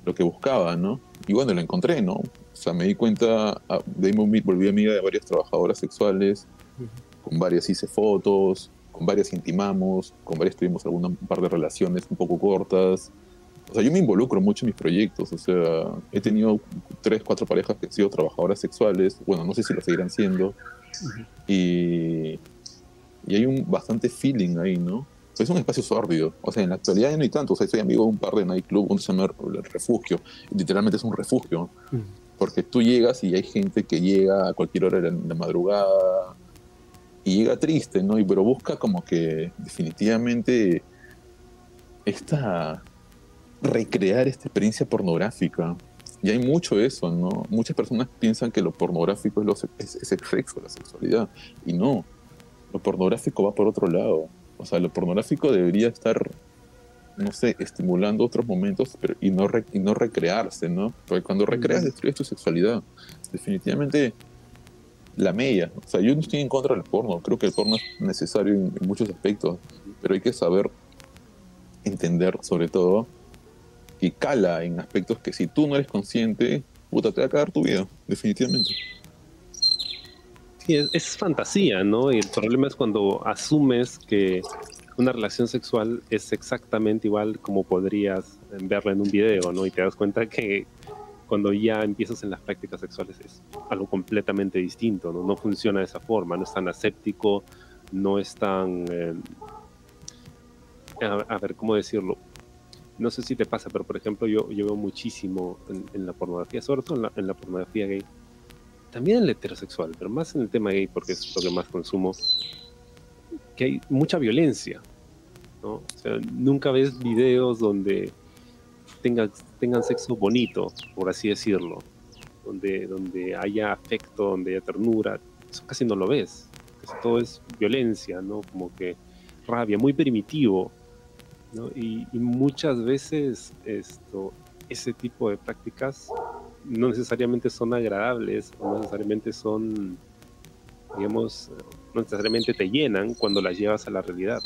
lo que buscaba, ¿no? Y bueno, lo encontré, ¿no? O sea, me di cuenta, de ahí me volví amiga de varias trabajadoras sexuales, con varias hice fotos, con varias intimamos, con varias tuvimos alguna un par de relaciones un poco cortas. O sea, yo me involucro mucho en mis proyectos, o sea, he tenido tres, cuatro parejas que han sido trabajadoras sexuales, bueno, no sé si lo seguirán siendo, y, y hay un bastante feeling ahí, ¿no? es un espacio sórdido. O sea, en la actualidad ya no hay tanto. O sea, soy amigo de un par de nightclub, uno se llama El Refugio. Literalmente es un refugio. Mm. Porque tú llegas y hay gente que llega a cualquier hora de la, madrugada y llega triste, ¿no? Y, pero busca como que definitivamente esta recrear esta experiencia pornográfica. Y hay mucho eso, ¿no? Muchas personas piensan que lo pornográfico es, lo, es, es el sexo, la sexualidad. Y no, lo pornográfico va por otro lado. O sea, lo pornográfico debería estar, no sé, estimulando otros momentos pero, y, no y no recrearse, ¿no? Porque cuando recreas destruyes tu sexualidad. Definitivamente la media. O sea, yo no estoy en contra del porno. Creo que el porno es necesario en, muchos aspectos, pero hay que saber entender, sobre todo, que cala en aspectos que si tú no eres consciente, puta, te va a cagar tu vida, definitivamente. Sí, es, fantasía, ¿no? Y el problema es cuando asumes que una relación sexual es exactamente igual como podrías verla en un video, ¿no? Y te das cuenta que cuando ya empiezas en las prácticas sexuales es algo completamente distinto, ¿no? No funciona de esa forma, no es tan aséptico, no es tan... Eh, a, ver, ¿cómo decirlo? No sé si te pasa, pero por ejemplo yo, yo veo muchísimo en, la pornografía, sobre todo en la pornografía gay, también en el heterosexual, pero más en el tema gay, porque es lo que más consumo, que hay mucha violencia. ¿no? O sea, nunca ves videos donde tengan, tengan sexo bonito, por así decirlo, donde, donde haya afecto, donde haya ternura. Eso casi no lo ves. Todo es violencia, ¿no? Como que rabia, muy primitivo. ¿no? Y, y muchas veces esto, ese tipo de prácticas no necesariamente son agradables no necesariamente son, digamos, no necesariamente te llenan cuando las llevas a la realidad.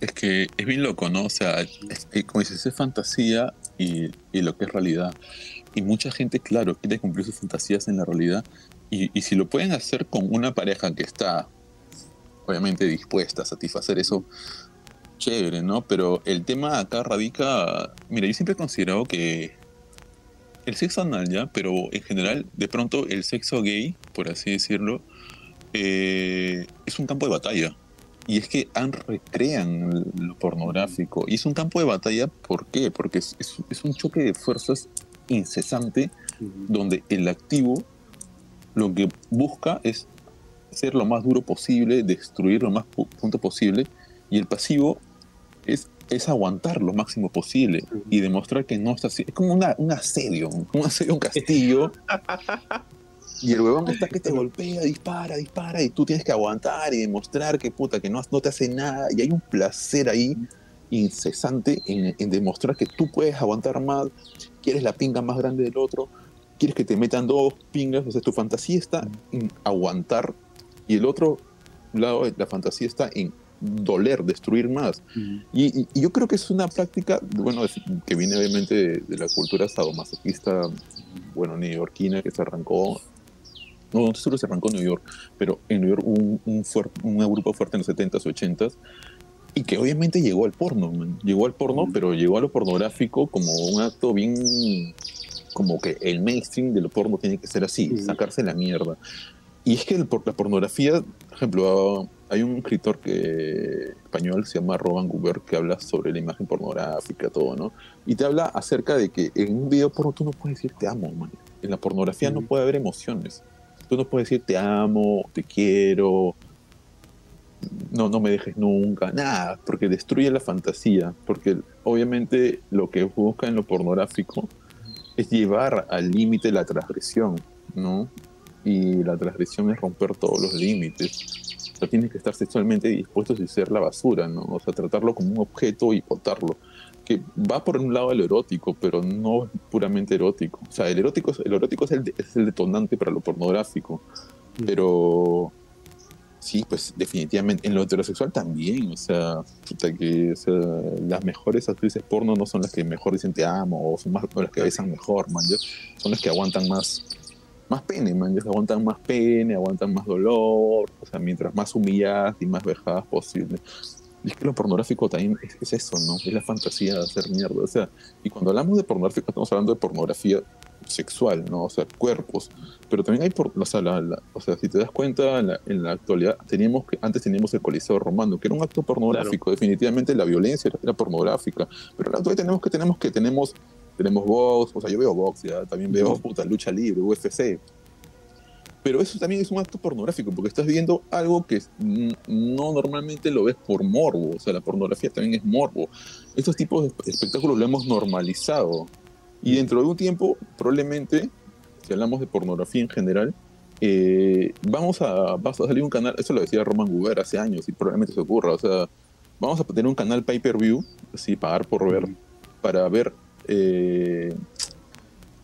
Es que es bien loco, ¿no? O sea, es como dices, es fantasía y, y, lo que es realidad. Y mucha gente, claro, quiere cumplir sus fantasías en la realidad. Y, y si lo pueden hacer con una pareja que está, obviamente, dispuesta a satisfacer eso, chévere, ¿no? Pero el tema acá radica. Mira, yo siempre he considerado que el sexo anal, ¿ya? Pero en general, de pronto, el sexo gay, por así decirlo, eh, es un campo de batalla. Y es que han recrean lo pornográfico. Y es un campo de batalla, ¿por qué? Porque es, es, un choque de fuerzas incesante, donde el activo lo que busca es ser lo más duro posible, destruir lo más punto posible, y el pasivo es, es aguantar lo máximo posible y demostrar que no está así. Es como una, un asedio, un asedio, un castillo. y el huevón está que te golpea, dispara, dispara, y tú tienes que aguantar y demostrar que puta, que no, no te hace nada. Y hay un placer ahí incesante en, en demostrar que tú puedes aguantar más, quieres la pinga más grande del otro, quieres que te metan dos pingas, o sea, tu fantasía está en aguantar y el otro lado de la fantasía está en doler, destruir más. y, yo creo que es una práctica, bueno, que viene obviamente de, la cultura sadomasoquista, bueno, neoyorquina, que se arrancó, no, no solo se arrancó en New York, pero en New York un, un, un grupo fuerte en los 70s, 80s, y que obviamente llegó al porno, llegó al porno, pero llegó a lo pornográfico como un acto bien como que el mainstream de lo porno tiene que ser así, sacarse la mierda. Y es que el, la pornografía, por ejemplo, hay un escritor que, español, se llama Roban Guber, que habla sobre la imagen pornográfica, todo, ¿no? Y te habla acerca de que en un video porno tú no puedes decir te amo, man. En la pornografía no puede haber emociones. Tú no puedes decir te amo, te quiero, no, no me dejes nunca, nada, porque destruye la fantasía, porque obviamente lo que busca en lo pornográfico es llevar al límite la transgresión, ¿no? Y la transgresión es romper todos los límites. O sea, tienes que estar sexualmente dispuesto a ser la basura, ¿no? O sea, tratarlo como un objeto y botarlo. Que va por un lado el erótico, pero no es puramente erótico. O sea, el erótico, el erótico es, el, es el detonante para lo pornográfico. Mm. Pero Sí, pues definitivamente. En lo heterosexual también, o sea, que las mejores actrices porno no son las que mejor dicen te amo, o son más, las que besan mejor, man, son las que aguantan más, más pene, man, aguantan más pene, aguantan más dolor, o sea, mientras más humilladas y más vejadas posible. Y es que lo pornográfico también es, es, eso, ¿no? Es la fantasía de hacer mierda. O sea, y cuando hablamos de pornográfico, estamos hablando de pornografía sexual, ¿no? O sea, cuerpos. Pero también hay, por, o, sea, o sea, si te das cuenta, en la, actualidad, teníamos que, antes teníamos el Coliseo Romano, que era un acto pornográfico, definitivamente la violencia era, pornográfica. Pero en la actualidad tenemos que, tenemos que, tenemos, tenemos box, o sea, yo veo box, ya, también veo, puta, lucha libre, UFC. Pero eso también es un acto pornográfico, porque estás viendo algo que no normalmente lo ves por morbo. O sea, la pornografía también es morbo. Estos tipos de espectáculos lo hemos normalizado. Y dentro de un tiempo, probablemente, si hablamos de pornografía en general, eh, vamos a, va a salir un canal, eso lo decía Roman Guber hace años y probablemente se ocurra, o sea, vamos a tener un canal pay-per-view, así, pagar por ver, para ver eh,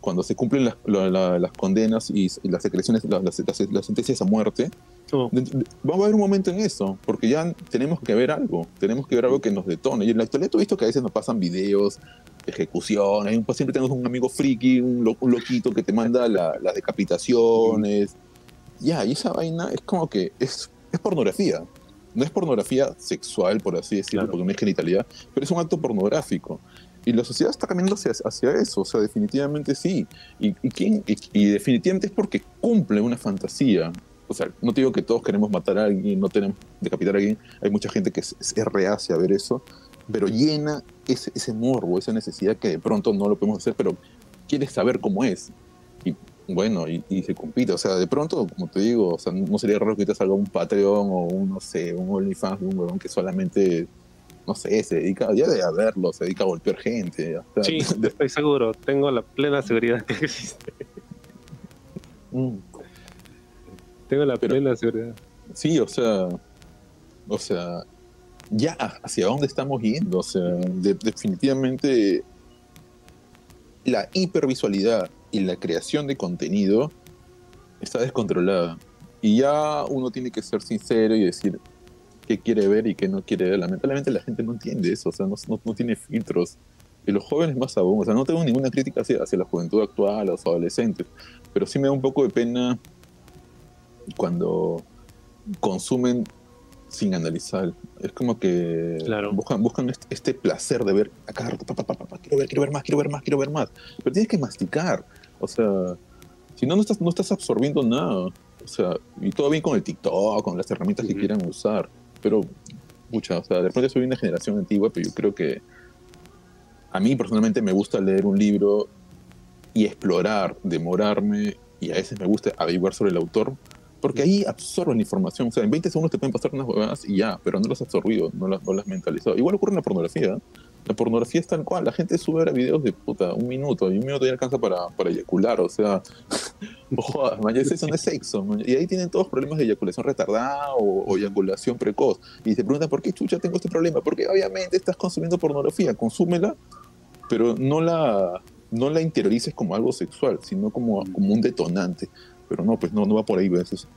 cuando se cumplen las, las condenas y, las secreciones, las, las, sentencias a muerte, oh. vamos a haber un momento en eso, porque ya tenemos que ver algo, tenemos que ver algo que nos detone. Y en la actualidad he visto que a veces nos pasan videos ejecuciones, siempre tenemos un amigo friki, un, loquito que te manda las decapitaciones. Ya, y esa vaina es como que es, es pornografía. No es pornografía sexual, por así decirlo, porque no es genitalidad, pero es un acto pornográfico. Y la sociedad está caminando hacia, hacia eso, o sea, definitivamente sí. Y, y, y, definitivamente es porque cumple una fantasía. O sea, no te digo que todos queremos matar a alguien, no tenemos decapitar a alguien. Hay mucha gente que es, es reacia a ver eso, pero llena ese, ese, morbo, esa necesidad que de pronto no lo podemos hacer, pero quieres saber cómo es. Y bueno, y, se compite. O sea, de pronto, como te digo, o sea, no sería raro que te salga un Patreon o un, no sé, un OnlyFans un huevón que solamente, no sé, se dedica, ya de a verlo, se dedica a golpear gente. sí, estoy seguro, tengo la plena seguridad que existe. Mm. Tengo la plena seguridad. Sí, o sea, o sea, ya hacia dónde estamos yendo. O sea, definitivamente la hipervisualidad y la creación de contenido está descontrolada. Y ya uno tiene que ser sincero y decir qué quiere ver y qué no quiere ver. Lamentablemente la gente no entiende eso, o sea, no, no, tiene filtros. Y los jóvenes más aún, o sea, no tengo ninguna crítica hacia, hacia la juventud actual, a los adolescentes, pero sí me da un poco de pena cuando consumen sin analizar. Es como que buscan, buscan este, este, placer de ver a cada rato, quiero ver, quiero ver más, quiero ver más, quiero ver más. Pero tienes que masticar. O sea, si no, no estás, no estás absorbiendo nada. O sea, y todo bien con el TikTok, con las herramientas que quieran usar. Pero, mucha, o sea, de repente soy una generación antigua, pero yo creo que a mí personalmente me gusta leer un libro y explorar, demorarme, y a veces me gusta averiguar sobre el autor porque ahí absorben la información. O sea, en 20 segundos te pueden pasar unas huevadas y ya, pero no las has absorbido, no las, no las has mentalizado. Igual ocurre en la pornografía. La pornografía es tal cual. La gente sube ahora videos de puta, un minuto, y un minuto ya alcanza para, para eyacular. O sea, ojo, eso no es sexo. Y ahí tienen todos problemas de eyaculación retardada o, eyaculación precoz. Y se preguntan, ¿por qué chucha tengo este problema? Porque obviamente estás consumiendo pornografía. Consúmela, pero no la, no la interiorices como algo sexual, sino como, como un detonante. Pero no, pues no, no va por ahí veces.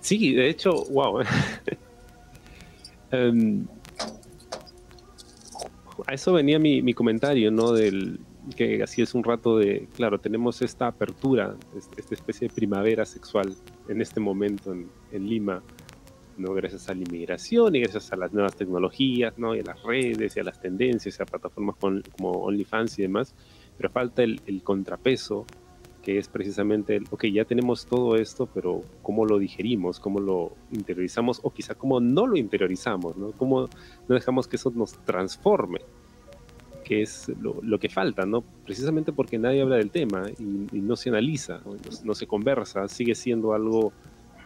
Sí, de hecho, wow. Em, a eso venía mi, comentario, ¿no? Del que así es un rato de, claro, tenemos esta apertura, esta especie de primavera sexual en este momento en, Lima. ¿no? Gracias a la inmigración y gracias a las nuevas tecnologías, ¿no? Y a las redes y a las tendencias, a plataformas como OnlyFans y demás, pero falta el contrapeso que es precisamente, el, ok, ya tenemos todo esto, pero ¿cómo lo digerimos? ¿Cómo lo interiorizamos? O quizá cómo no lo interiorizamos, ¿no? ¿Cómo no dejamos que eso nos transforme? Que es lo, que falta, ¿no? Precisamente porque nadie habla del tema y, no se analiza, ¿no? se conversa, sigue siendo algo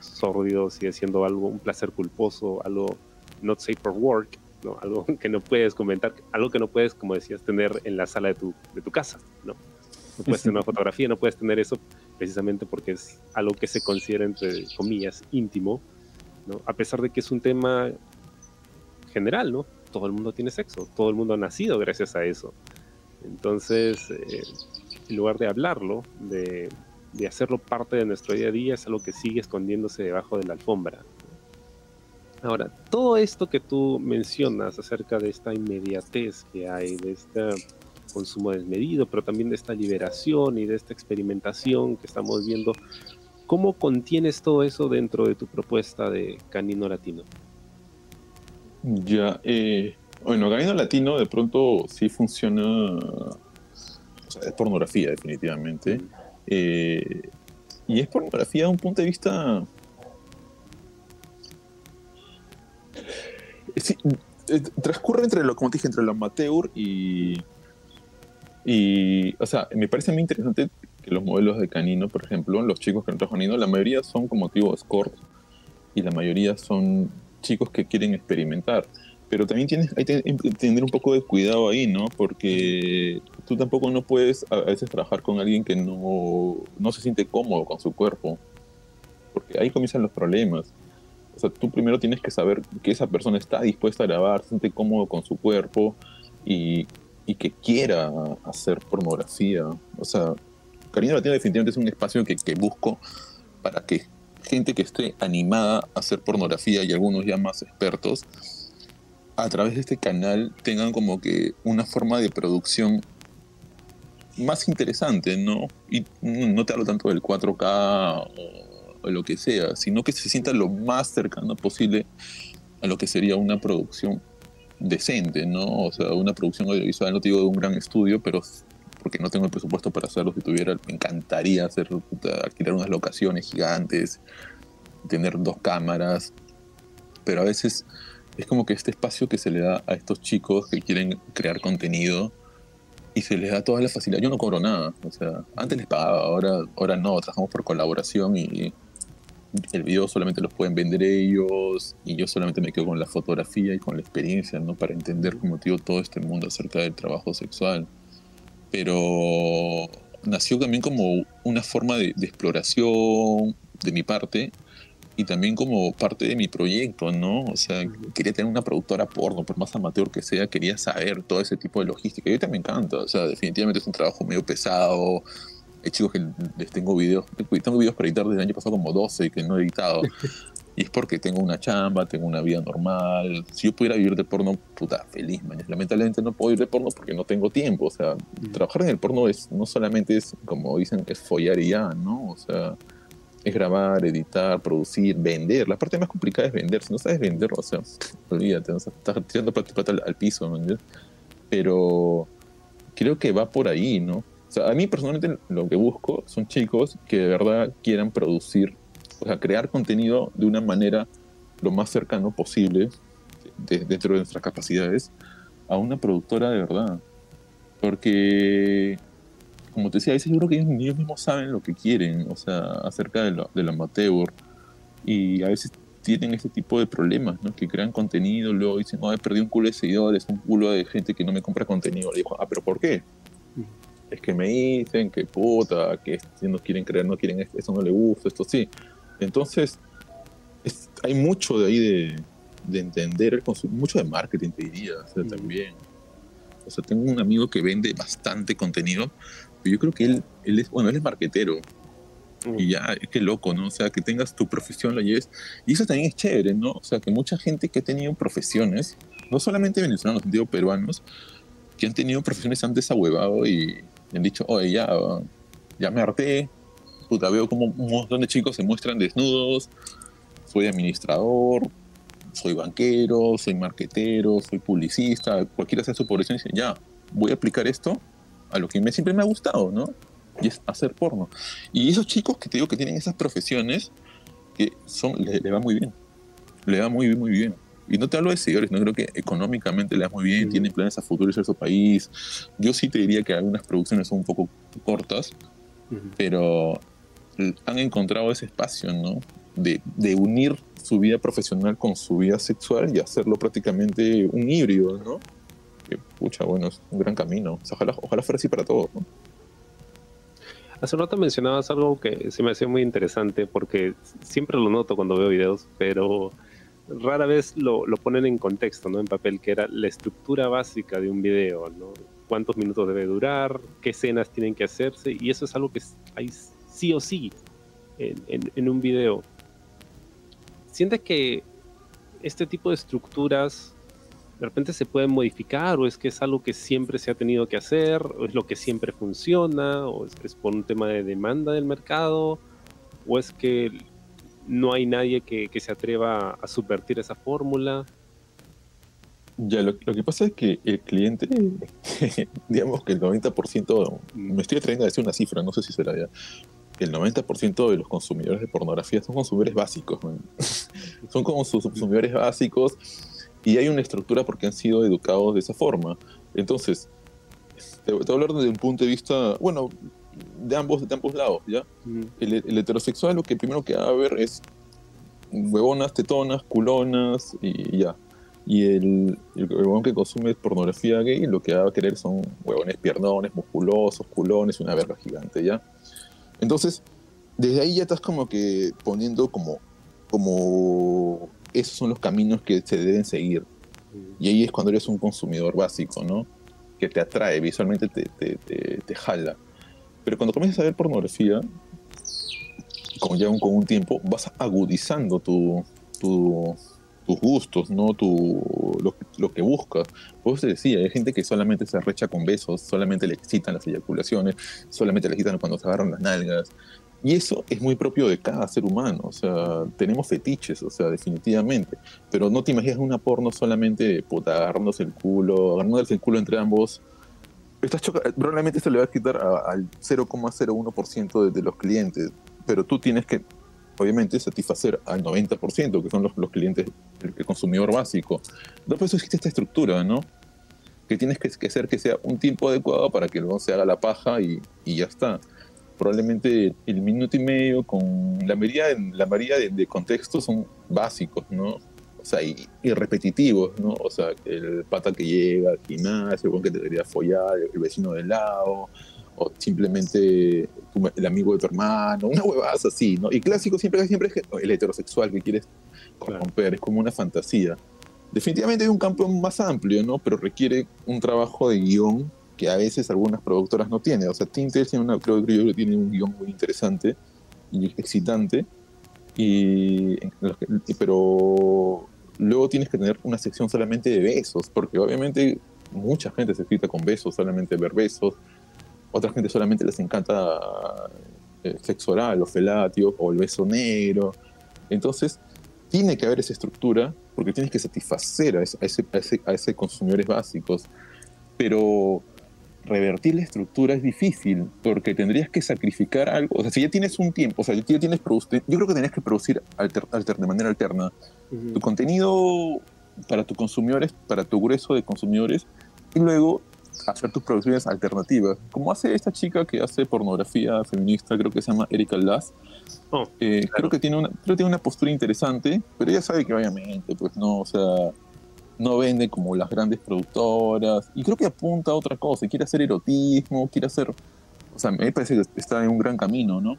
sordido, sigue siendo algo, un placer culposo, algo not safe for work, ¿no? Algo que no puedes comentar, algo que no puedes, como decías, tener en la sala de tu, de tu casa, ¿no? No puedes tener una fotografía, no puedes tener eso precisamente porque es algo que se considera, entre comillas, íntimo, ¿no? A pesar de que es un tema general, ¿no? Todo el mundo tiene sexo, todo el mundo ha nacido gracias a eso. Entonces, eh, en lugar de hablarlo, de, de, hacerlo parte de nuestro día a día, es algo que sigue escondiéndose debajo de la alfombra. Ahora, todo esto que tú mencionas acerca de esta inmediatez que hay, de esta consumo desmedido, pero también de esta liberación y de esta experimentación que estamos viendo. ¿Cómo contienes todo eso dentro de tu propuesta de Canino Latino? Ya, eh, bueno, Canino Latino de pronto sí funciona, o sea, es pornografía definitivamente, eh, y es pornografía de un punto de vista... Eh, transcurre entre lo, como te dije, entre lo amateur y, y, o sea, me parece muy interesante que los modelos de canino, por ejemplo, los chicos que trabajan canino, la mayoría son como tipo escort y la mayoría son chicos que quieren experimentar. Pero también tienes, hay que tener un poco de cuidado ahí, ¿no? Porque tú tampoco no puedes a veces trabajar con alguien que no, no se siente cómodo con su cuerpo. Porque ahí comienzan los problemas. O sea, tú primero tienes que saber que esa persona está dispuesta a grabar, se siente cómodo con su cuerpo y y que quiera hacer pornografía. O sea, Karina Latina definitivamente es un espacio que, que busco para que gente que esté animada a hacer pornografía y algunos ya más expertos, a través de este canal tengan como que una forma de producción más interesante, ¿no? Y no te hablo tanto del 4K o, lo que sea, sino que se sienta lo más cercano posible a lo que sería una producción decente, ¿no? O sea, una producción audiovisual, no te digo de un gran estudio, pero porque no tengo el presupuesto para hacerlo, si tuviera, me encantaría hacer, alquilar unas locaciones gigantes, tener dos cámaras, pero a veces es como que este espacio que se le da a estos chicos que quieren crear contenido y se les da toda la facilidad. Yo no cobro nada, o sea, antes les pagaba, ahora, ahora no, trabajamos por colaboración y el video solamente lo pueden vender ellos y yo solamente me quedo con la fotografía y con la experiencia, ¿no? Para entender como digo todo este mundo acerca del trabajo sexual. Pero nació también como una forma de, exploración de mi parte y también como parte de mi proyecto, ¿no? O sea, quería tener una productora porno, por más amateur que sea, quería saber todo ese tipo de logística. Y ahorita me encanta, o sea, definitivamente es un trabajo medio pesado, hay chicos que les tengo videos, tengo videos para editar desde el año pasado como 12 que no he editado. Y es porque tengo una chamba, tengo una vida normal. Si yo pudiera vivir de porno, puta, feliz, man. Lamentablemente no puedo ir de porno porque no tengo tiempo. O sea, mm. trabajar en el porno es no solamente es, como dicen, es follar y ya, ¿no? O sea, es grabar, editar, producir, vender. La parte más complicada es vender. Si no sabes vender, o sea, olvídate, o sea, estás tirando plata, al, piso, ¿no? Pero creo que va por ahí, ¿no? A mí personalmente lo que busco son chicos que de verdad quieran producir, o sea, crear contenido de una manera lo más cercano posible, dentro de nuestras capacidades, a una productora de verdad. Porque, como te decía, a veces yo creo que ellos, mismos saben lo que quieren, o sea, acerca de lo, del amateur. Y a veces tienen este tipo de problemas, ¿no? Que crean contenido, luego dicen, oh, he perdido un culo de seguidores, un culo de gente que no me compra contenido. Le digo, ah, pero ¿por qué? Es que me dicen que puta, que no quieren creer, no quieren, eso no le gusta, esto sí. Entonces, hay mucho de ahí de, de entender el consumo, mucho de marketing, te diría, también. O sea, tengo un amigo que vende bastante contenido, pero yo creo que él, él es, bueno, él es marketero. Y ya, qué loco, ¿no? O sea, que tengas tu profesión, la lleves. Y eso también es chévere, ¿no? O sea, que mucha gente que ha tenido profesiones, no solamente venezolanos, digo peruanos, que han tenido profesiones antes ahuevado y, han dicho, oye, ya, ya me harté, puta, veo como un montón de chicos se muestran desnudos, soy administrador, soy banquero, soy marquetero, soy publicista, cualquiera sea su profesión, dice, ya, voy a aplicar esto a lo que me, siempre me ha gustado, ¿no? Y es hacer porno. Y esos chicos que te digo que tienen esas profesiones, que son, le, va muy bien. Le va muy, muy bien. Y no te hablo de seguidores, no creo que económicamente le va muy bien, tienen planes a futuro en su país. Yo sí te diría que algunas producciones son un poco cortas, pero han encontrado ese espacio, ¿no? De, de, unir su vida profesional con su vida sexual y hacerlo prácticamente un híbrido, ¿no? Que, pucha, bueno, es un gran camino. ojalá, ojalá fuera así para todos, ¿no? Hace un rato mencionabas algo que se me hacía muy interesante porque siempre lo noto cuando veo videos, pero rara vez lo, lo, ponen en contexto, ¿no? En papel, que era la estructura básica de un video, ¿no? Cuántos minutos debe durar, qué escenas tienen que hacerse, y eso es algo que hay sí o sí en, en un video. ¿Sientes que este tipo de estructuras de repente se pueden modificar o es que es algo que siempre se ha tenido que hacer o es lo que siempre funciona o es es por un tema de demanda del mercado o es que no hay nadie que, se atreva a subvertir esa fórmula. Ya, lo, que pasa es que el cliente, digamos que el 90%, me estoy atreviendo a decir una cifra, no sé si será ya, el 90% de los consumidores de pornografía son consumidores básicos, son como sus consumidores básicos y hay una estructura porque han sido educados de esa forma. Entonces, te, voy a hablar desde un punto de vista, bueno, de ambos, de ambos lados, ¿ya? el, heterosexual lo que primero que va a ver es huevonas, tetonas, culonas y ya. Y el, el huevón que consume pornografía gay lo que va a querer son huevones piernones, musculosos, culones una verga gigante, ¿ya? Entonces, desde ahí ya estás como que poniendo como, como esos son los caminos que se deben seguir. Y ahí es cuando eres un consumidor básico, ¿no? Que te atrae, visualmente te, te, te, jala. Pero cuando comienzas a ver pornografía, con ya un, con un tiempo, vas agudizando tu, tu, tus gustos, ¿no? Tu, lo, lo, que buscas. Por eso te decía, hay gente que solamente se arrecha con besos, solamente le excitan las eyaculaciones, solamente le excitan cuando se agarran las nalgas, y eso es muy propio de cada ser humano, o sea, tenemos fetiches, o sea, definitivamente. Pero no te imaginas una porno solamente, puta, agarrándose el culo, agarrándose el culo entre ambos. Estás probablemente esto le va a quitar al 0,01% de, de, los clientes, pero tú tienes que, obviamente, satisfacer al 90%, que son los, los clientes, el, consumidor básico. Entonces, existe esta estructura, ¿no? Que tienes que, que hacer que sea un tiempo adecuado para que luego se haga la paja y, y ya está probablemente el minuto y medio con la mayoría, la mayoría de, contextos son básicos, ¿no? O sea, y, repetitivos, ¿no? O sea, el pata que llega al gimnasio, el que te debería follar, el vecino del lado, o simplemente el amigo de tu hermano, una huevada así, ¿no? Y clásico siempre, siempre es el heterosexual que quieres romper, es como una fantasía. Definitivamente hay un campo más amplio, ¿no? Pero requiere un trabajo de guion que a veces algunas productoras no tienen. O sea, Tintel tiene una, creo, que tiene un guion muy interesante y excitante, y, pero luego tienes que tener una sección solamente de besos, porque obviamente mucha gente se excita con besos, solamente ver besos, otra gente solamente les encanta el eh, sexo oral o felatio o el beso negro. Entonces, tiene que haber esa estructura porque tienes que satisfacer a ese, a ese, a ese consumidores básicos. Pero revertir la estructura es difícil porque tendrías que sacrificar algo. O sea, si ya tienes un tiempo, o sea, ya tienes yo creo que tendrías que producir de manera alterna tu contenido para tus consumidores, para tu grueso de consumidores y luego hacer tus producciones alternativas. Como hace esta chica que hace pornografía feminista, creo que se llama Erika Lass. Oh, eh, creo, que tiene una, creo que tiene una postura interesante, pero ella sabe que obviamente, pues no, o sea no vende como las grandes productoras y creo que apunta a otra cosa, quiere hacer erotismo, quiere hacer, o sea, me parece que está en un gran camino, ¿no?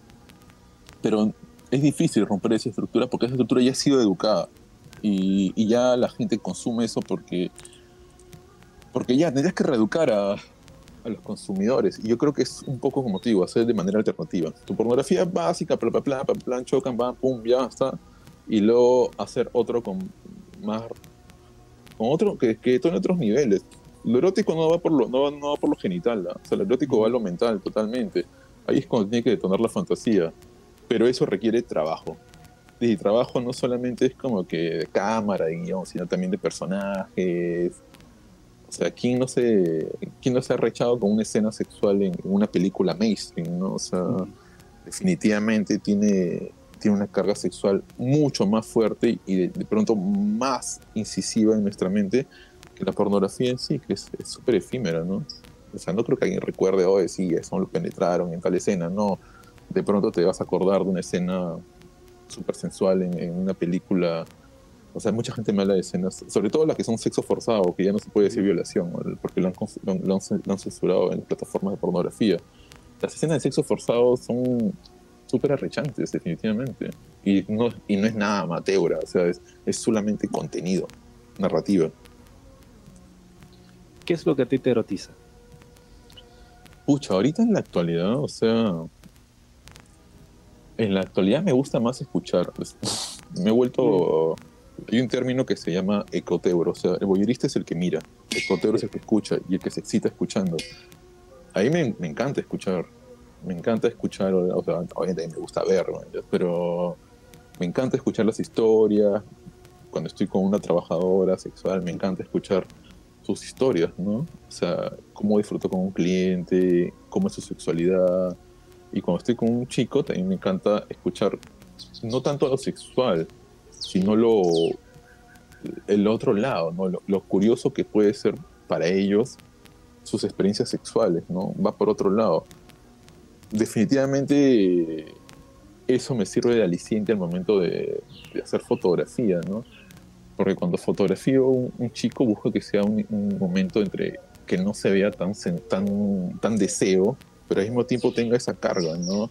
Pero es difícil romper esa estructura porque esa estructura ya ha sido educada y, y ya la gente consume eso porque, porque ya tendrías que reeducar a, a los consumidores y yo creo que es un poco como te digo, hacer de manera alternativa. Tu pornografía básica, plan, plan, plan, plan, chocan, van, pum, ya está. Y luego hacer otro con más con otro, que, que en otros niveles. Lo erótico no va por lo, no, no va por lo genital, o sea, lo erótico va a lo mental totalmente. Ahí es cuando tiene que detonar la fantasía, pero eso requiere trabajo. de trabajo no solamente es como que de cámara y guion, sino también de personajes. O sea, ¿quién no se, quién no se ha rechado con una escena sexual en una película mainstream, no? O sea, definitivamente tiene, tiene una carga sexual mucho más fuerte y de, pronto más incisiva en nuestra mente que la pornografía en sí, que es súper efímera, ¿no? O sea, no creo que alguien recuerde, oh, sí, eso lo penetraron en tal escena, no. De pronto te vas a acordar de una escena súper sensual en, una película. O sea, mucha gente me habla de escenas, sobre todo las que son sexo forzado, que ya no se puede decir violación, porque lo han, lo han, censurado en plataformas de pornografía. Las escenas de sexo forzado son súper arrechantes, definitivamente. Y no, y no es nada amateur, o sea, es, es solamente contenido, narrativa. ¿Qué es lo que a ti te erotiza? Pucha, ahorita en la actualidad, o sea, en la actualidad me gusta más escuchar. Me he vuelto. Hay un término que se llama ecotebro. O sea, el voyerista es el que mira, el ecotebro es el que escucha y el que se excita escuchando. A mí me, me encanta escuchar. Me encanta escuchar. O sea, obviamente me gusta ver, pero me encanta escuchar las historias. Cuando estoy con una trabajadora sexual, me encanta escuchar sus historias, ¿no? O sea, cómo disfruto con un cliente, cómo es su sexualidad y cuando estoy con un chico, también me encanta escuchar no tanto lo sexual, sino lo el otro lado, ¿no? Lo, curioso que puede ser para ellos sus experiencias sexuales, ¿no? Va por otro lado. Definitivamente eso me sirve de aliciente al momento de, hacer fotografía, ¿no? Porque cuando fotografío un, un chico busco que sea un, un, momento entre que no se vea tan, tan, tan deseo, pero al mismo tiempo tenga esa carga, ¿no?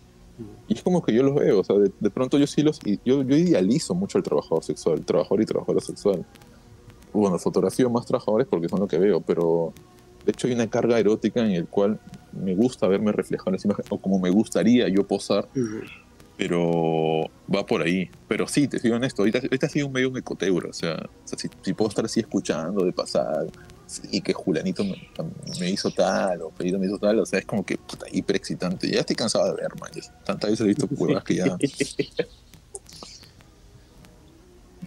Y es como que yo los veo, o sea, de, pronto yo sí los, yo, yo idealizo mucho al trabajador sexual, trabajador y trabajadora sexual. Bueno, fotografío más trabajadores porque son lo que veo, pero de hecho hay una carga erótica en el cual me gusta verme reflejado en esa imagen, o como me gustaría yo posar, pero va por ahí. Pero sí, te soy honesto, ahorita, ahorita ha sido un medio un ecotebro, o sea, o sea si, si, puedo estar así escuchando de pasar, sí, que Julanito me, hizo tal, o Pedito me hizo tal, o sea, es como que puta, hiper excitante. Ya estoy cansado de ver, man. Tantas veces he visto cuevas que ya.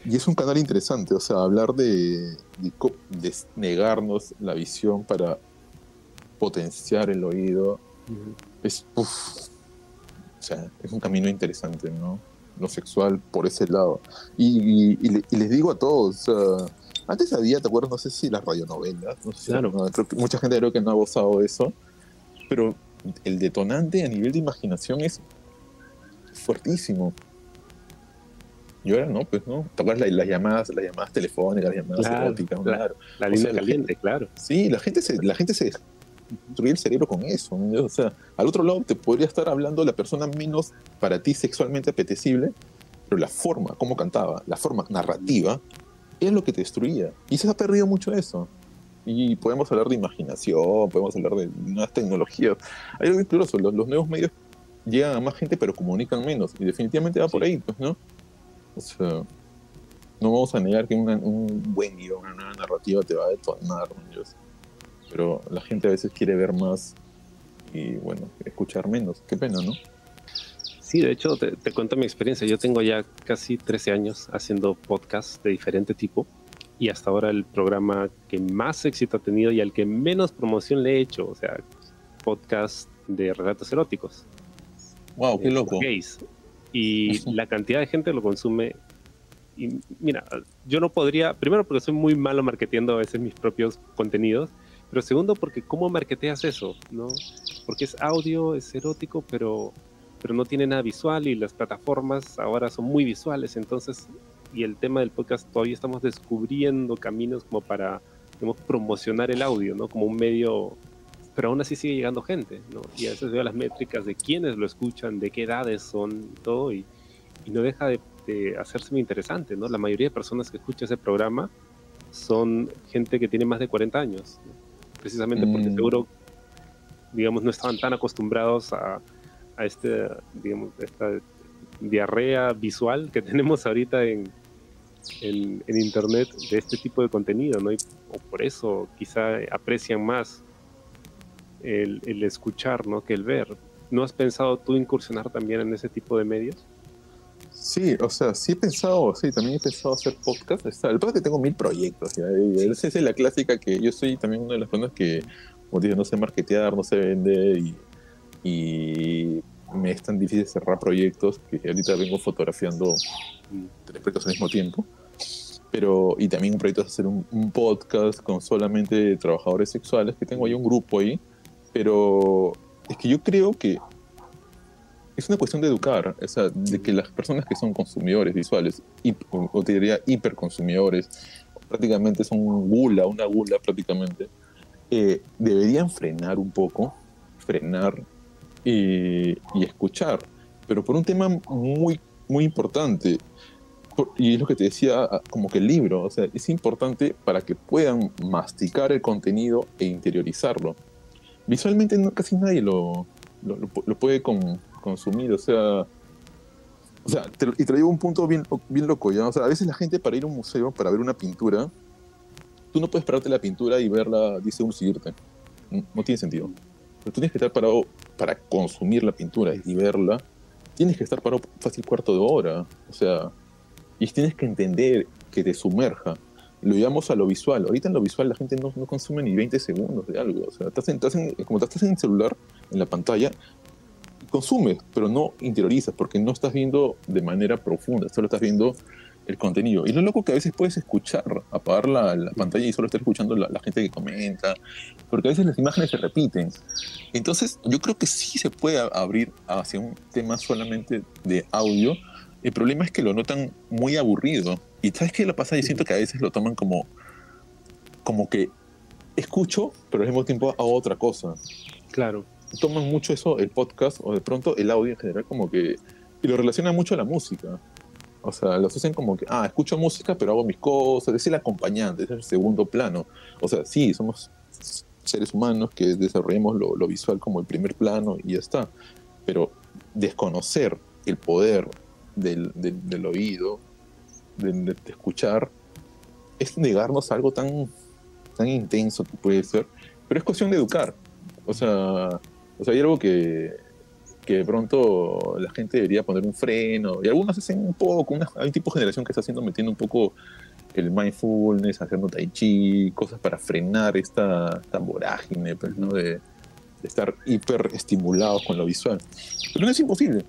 y es un canal interesante, o sea, hablar de, de, negarnos la visión para potenciar el oído es, o sea, es un camino interesante, ¿no? Lo sexual por ese lado. Y, y les digo a todos, o sea, antes había, ¿te acuerdas? No sé si las radionovelas. No sé claro. mucha gente creo que no ha gozado de eso. Pero el detonante a nivel de imaginación es fuertísimo. Y ahora no, pues no. ¿Te acuerdas las, llamadas, las llamadas telefónicas, las llamadas eróticas? Claro. La línea caliente, claro. Sí, la gente se, la gente se destruye el cerebro con eso. O sea, al otro lado te podría estar hablando la persona menos para ti sexualmente apetecible, pero la forma, cómo cantaba, la forma narrativa, es lo que te destruía. Y se ha perdido mucho eso. Y podemos hablar de imaginación, podemos hablar de nuevas tecnologías. Hay algo incluso, los, los nuevos medios llegan a más gente pero comunican menos. Y definitivamente va por ahí, pues, ¿no? O sea, no vamos a negar que un buen guion, una nueva narrativa te va a detonar, pero la gente a veces quiere ver más y, bueno, escuchar menos. Qué pena, ¿no? Sí, de hecho, te, cuento mi experiencia. Yo tengo ya casi 13 años haciendo podcasts de diferente tipo y hasta ahora el programa que más éxito ha tenido y al que menos promoción le he hecho, o sea, podcast de relatos eróticos. Wow, qué loco. Y la cantidad de gente lo consume. Y mira, yo no podría, primero porque soy muy malo marketeando a veces mis propios contenidos, pero segundo porque cómo marketeas eso, ¿no? Porque es audio, es erótico, pero pero no tiene nada visual y las plataformas ahora son muy visuales, entonces, y el tema del podcast todavía estamos descubriendo caminos como para promocionar el audio, ¿no? Como un medio, pero aún así sigue llegando gente, ¿no? Y a veces veo las métricas de quiénes lo escuchan, de qué edades son y todo, y, no deja de, hacerse muy interesante, ¿no? La mayoría de personas que escuchan ese programa son gente que tiene más de 40 años, precisamente porque mm. seguro, digamos, no estaban tan acostumbrados a a este, digamos, esta diarrea visual que tenemos ahorita en, en, internet de este tipo de contenido, ¿no? Y, o por eso quizá aprecian más el, el, escuchar, ¿no? Que el ver. ¿No has pensado tú incursionar también en ese tipo de medios? Sí, o sea, sí he pensado, sí, también he pensado hacer podcast. El problema es que tengo mil proyectos. Esa es la clásica que yo soy también una de las personas que, como digo, no sé marketear, no sé vender y, me es tan difícil cerrar proyectos que ahorita vengo fotografiando tres proyectos al mismo tiempo. Pero, y también un proyecto es hacer un, un, podcast con solamente trabajadores sexuales, que tengo ahí un grupo ahí. Pero es que yo creo que es una cuestión de educar, o sea, de que las personas que son consumidores visuales, o, te diría hiperconsumidores, prácticamente son gula, una gula prácticamente, eh, deberían frenar un poco, frenar y, escuchar, pero por un tema muy, muy importante, y es lo que te decía, ah, como que el libro, o sea, es importante para que puedan masticar el contenido e interiorizarlo. Visualmente no, casi nadie lo, lo, lo puede con, consumir, o sea, o sea, y te un punto bien, bien loco, ¿ya? O sea, a veces la gente para ir a un museo, para ver una pintura, tú no puedes pararte la pintura y verla, dice un seguirte. No, tiene sentido. Pero tú tienes que estar parado para consumir la pintura y verla. Tienes que estar parado fácil cuarto de hora. O sea, y tienes que entender que te sumerja. Lo llevamos a lo visual. Ahorita en lo visual la gente no, no consume ni 20 segundos de algo. O sea, estás estás en, como estás en el celular, en la pantalla, consumes, pero no interiorizas, porque no estás viendo de manera profunda, solo estás viendo el contenido. Y lo loco que a veces puedes escuchar, apagar la, la pantalla y solo estar escuchando la, la, gente que comenta, porque a veces las imágenes se repiten. Entonces, yo creo que sí se puede abrir hacia un tema solamente de audio. El problema es que lo notan muy aburrido. Y ¿sabes qué lo pasa? Y siento que a veces lo toman como, como que escucho, pero al mismo tiempo hago otra cosa. Claro toman mucho eso, el podcast, o de pronto el audio en general, como que. Y lo relacionan mucho a la música. O sea, lo hacen como que, ah, escucho música, pero hago mis cosas, es el acompañante, es el segundo plano. O sea, sí, somos seres humanos que desarrollamos lo, visual como el primer plano y ya está. Pero desconocer el poder del, del, oído, de, escuchar, es negarnos algo tan, tan intenso que puede ser. Pero es cuestión de educar. O sea, o sea, hay algo que, que de pronto la gente debería poner un freno, y algunos hacen un poco, hay un tipo de generación que está haciendo, metiendo un poco el mindfulness, haciendo tai chi, cosas para frenar esta, esta vorágine, pues, ¿no? De, de, estar hiper estimulados con lo visual. Pero no es imposible.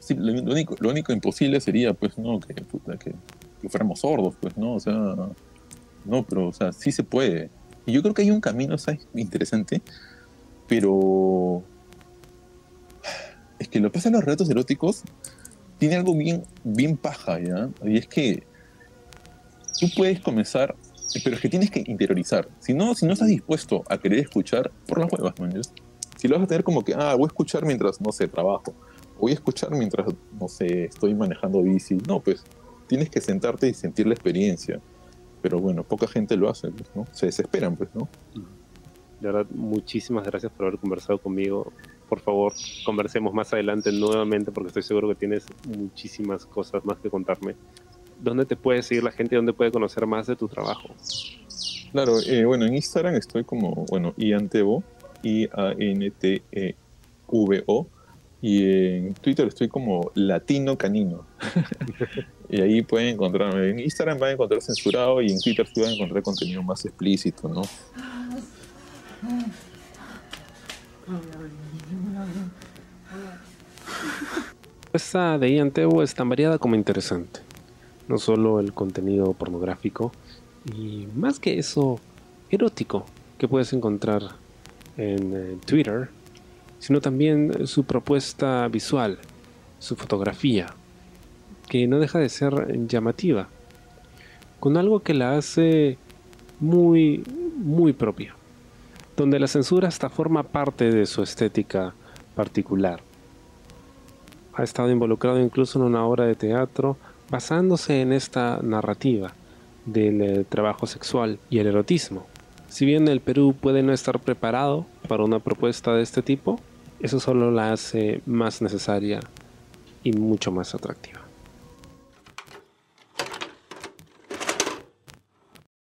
Sí, lo, único, lo único imposible sería, pues, ¿no? Que, que, que, fuéramos sordos, pues, ¿no? O sea, no, pero, o sea, sí se puede. Y yo creo que hay un camino, ¿sabes? Interesante pero es que lo que pasa en los relatos eróticos tiene algo bien, bien paja, ¿ya? Y es que tú puedes comenzar, pero es que tienes que interiorizar. Si no, si no estás dispuesto a querer escuchar, por las huevas, ¿no? Si lo vas a tener como que, ah, voy a escuchar mientras, no sé, trabajo. Voy a escuchar mientras, no sé, estoy manejando bici. No, pues tienes que sentarte y sentir la experiencia. Pero bueno, poca gente lo hace, pues, ¿no? Se desesperan, pues, ¿no? De verdad, muchísimas gracias por haber conversado conmigo. Por favor, conversemos más adelante nuevamente porque estoy seguro que tienes muchísimas cosas más que contarme. ¿Dónde te puede seguir la gente dónde puede conocer más de tu trabajo? Claro, eh, bueno, en Instagram estoy como, bueno, Iantevo, I-A-N-T-E-V-O, y en Twitter estoy como Latino Canino. y ahí pueden encontrarme. En Instagram van a encontrar censurado y en Twitter sí van a encontrar contenido más explícito, ¿no? Esta de Ian es tan variada como interesante. No solo el contenido pornográfico, y más que eso, erótico, que puedes encontrar en eh, Twitter, sino también su propuesta visual, su fotografía, que no deja de ser llamativa, con algo que la hace muy, muy propia donde la censura hasta forma parte de su estética particular. Ha estado involucrado incluso en una obra de teatro basándose en esta narrativa del eh, trabajo sexual y el erotismo. Si bien el Perú puede no estar preparado para una propuesta de este tipo, eso solo la hace más necesaria y mucho más atractiva.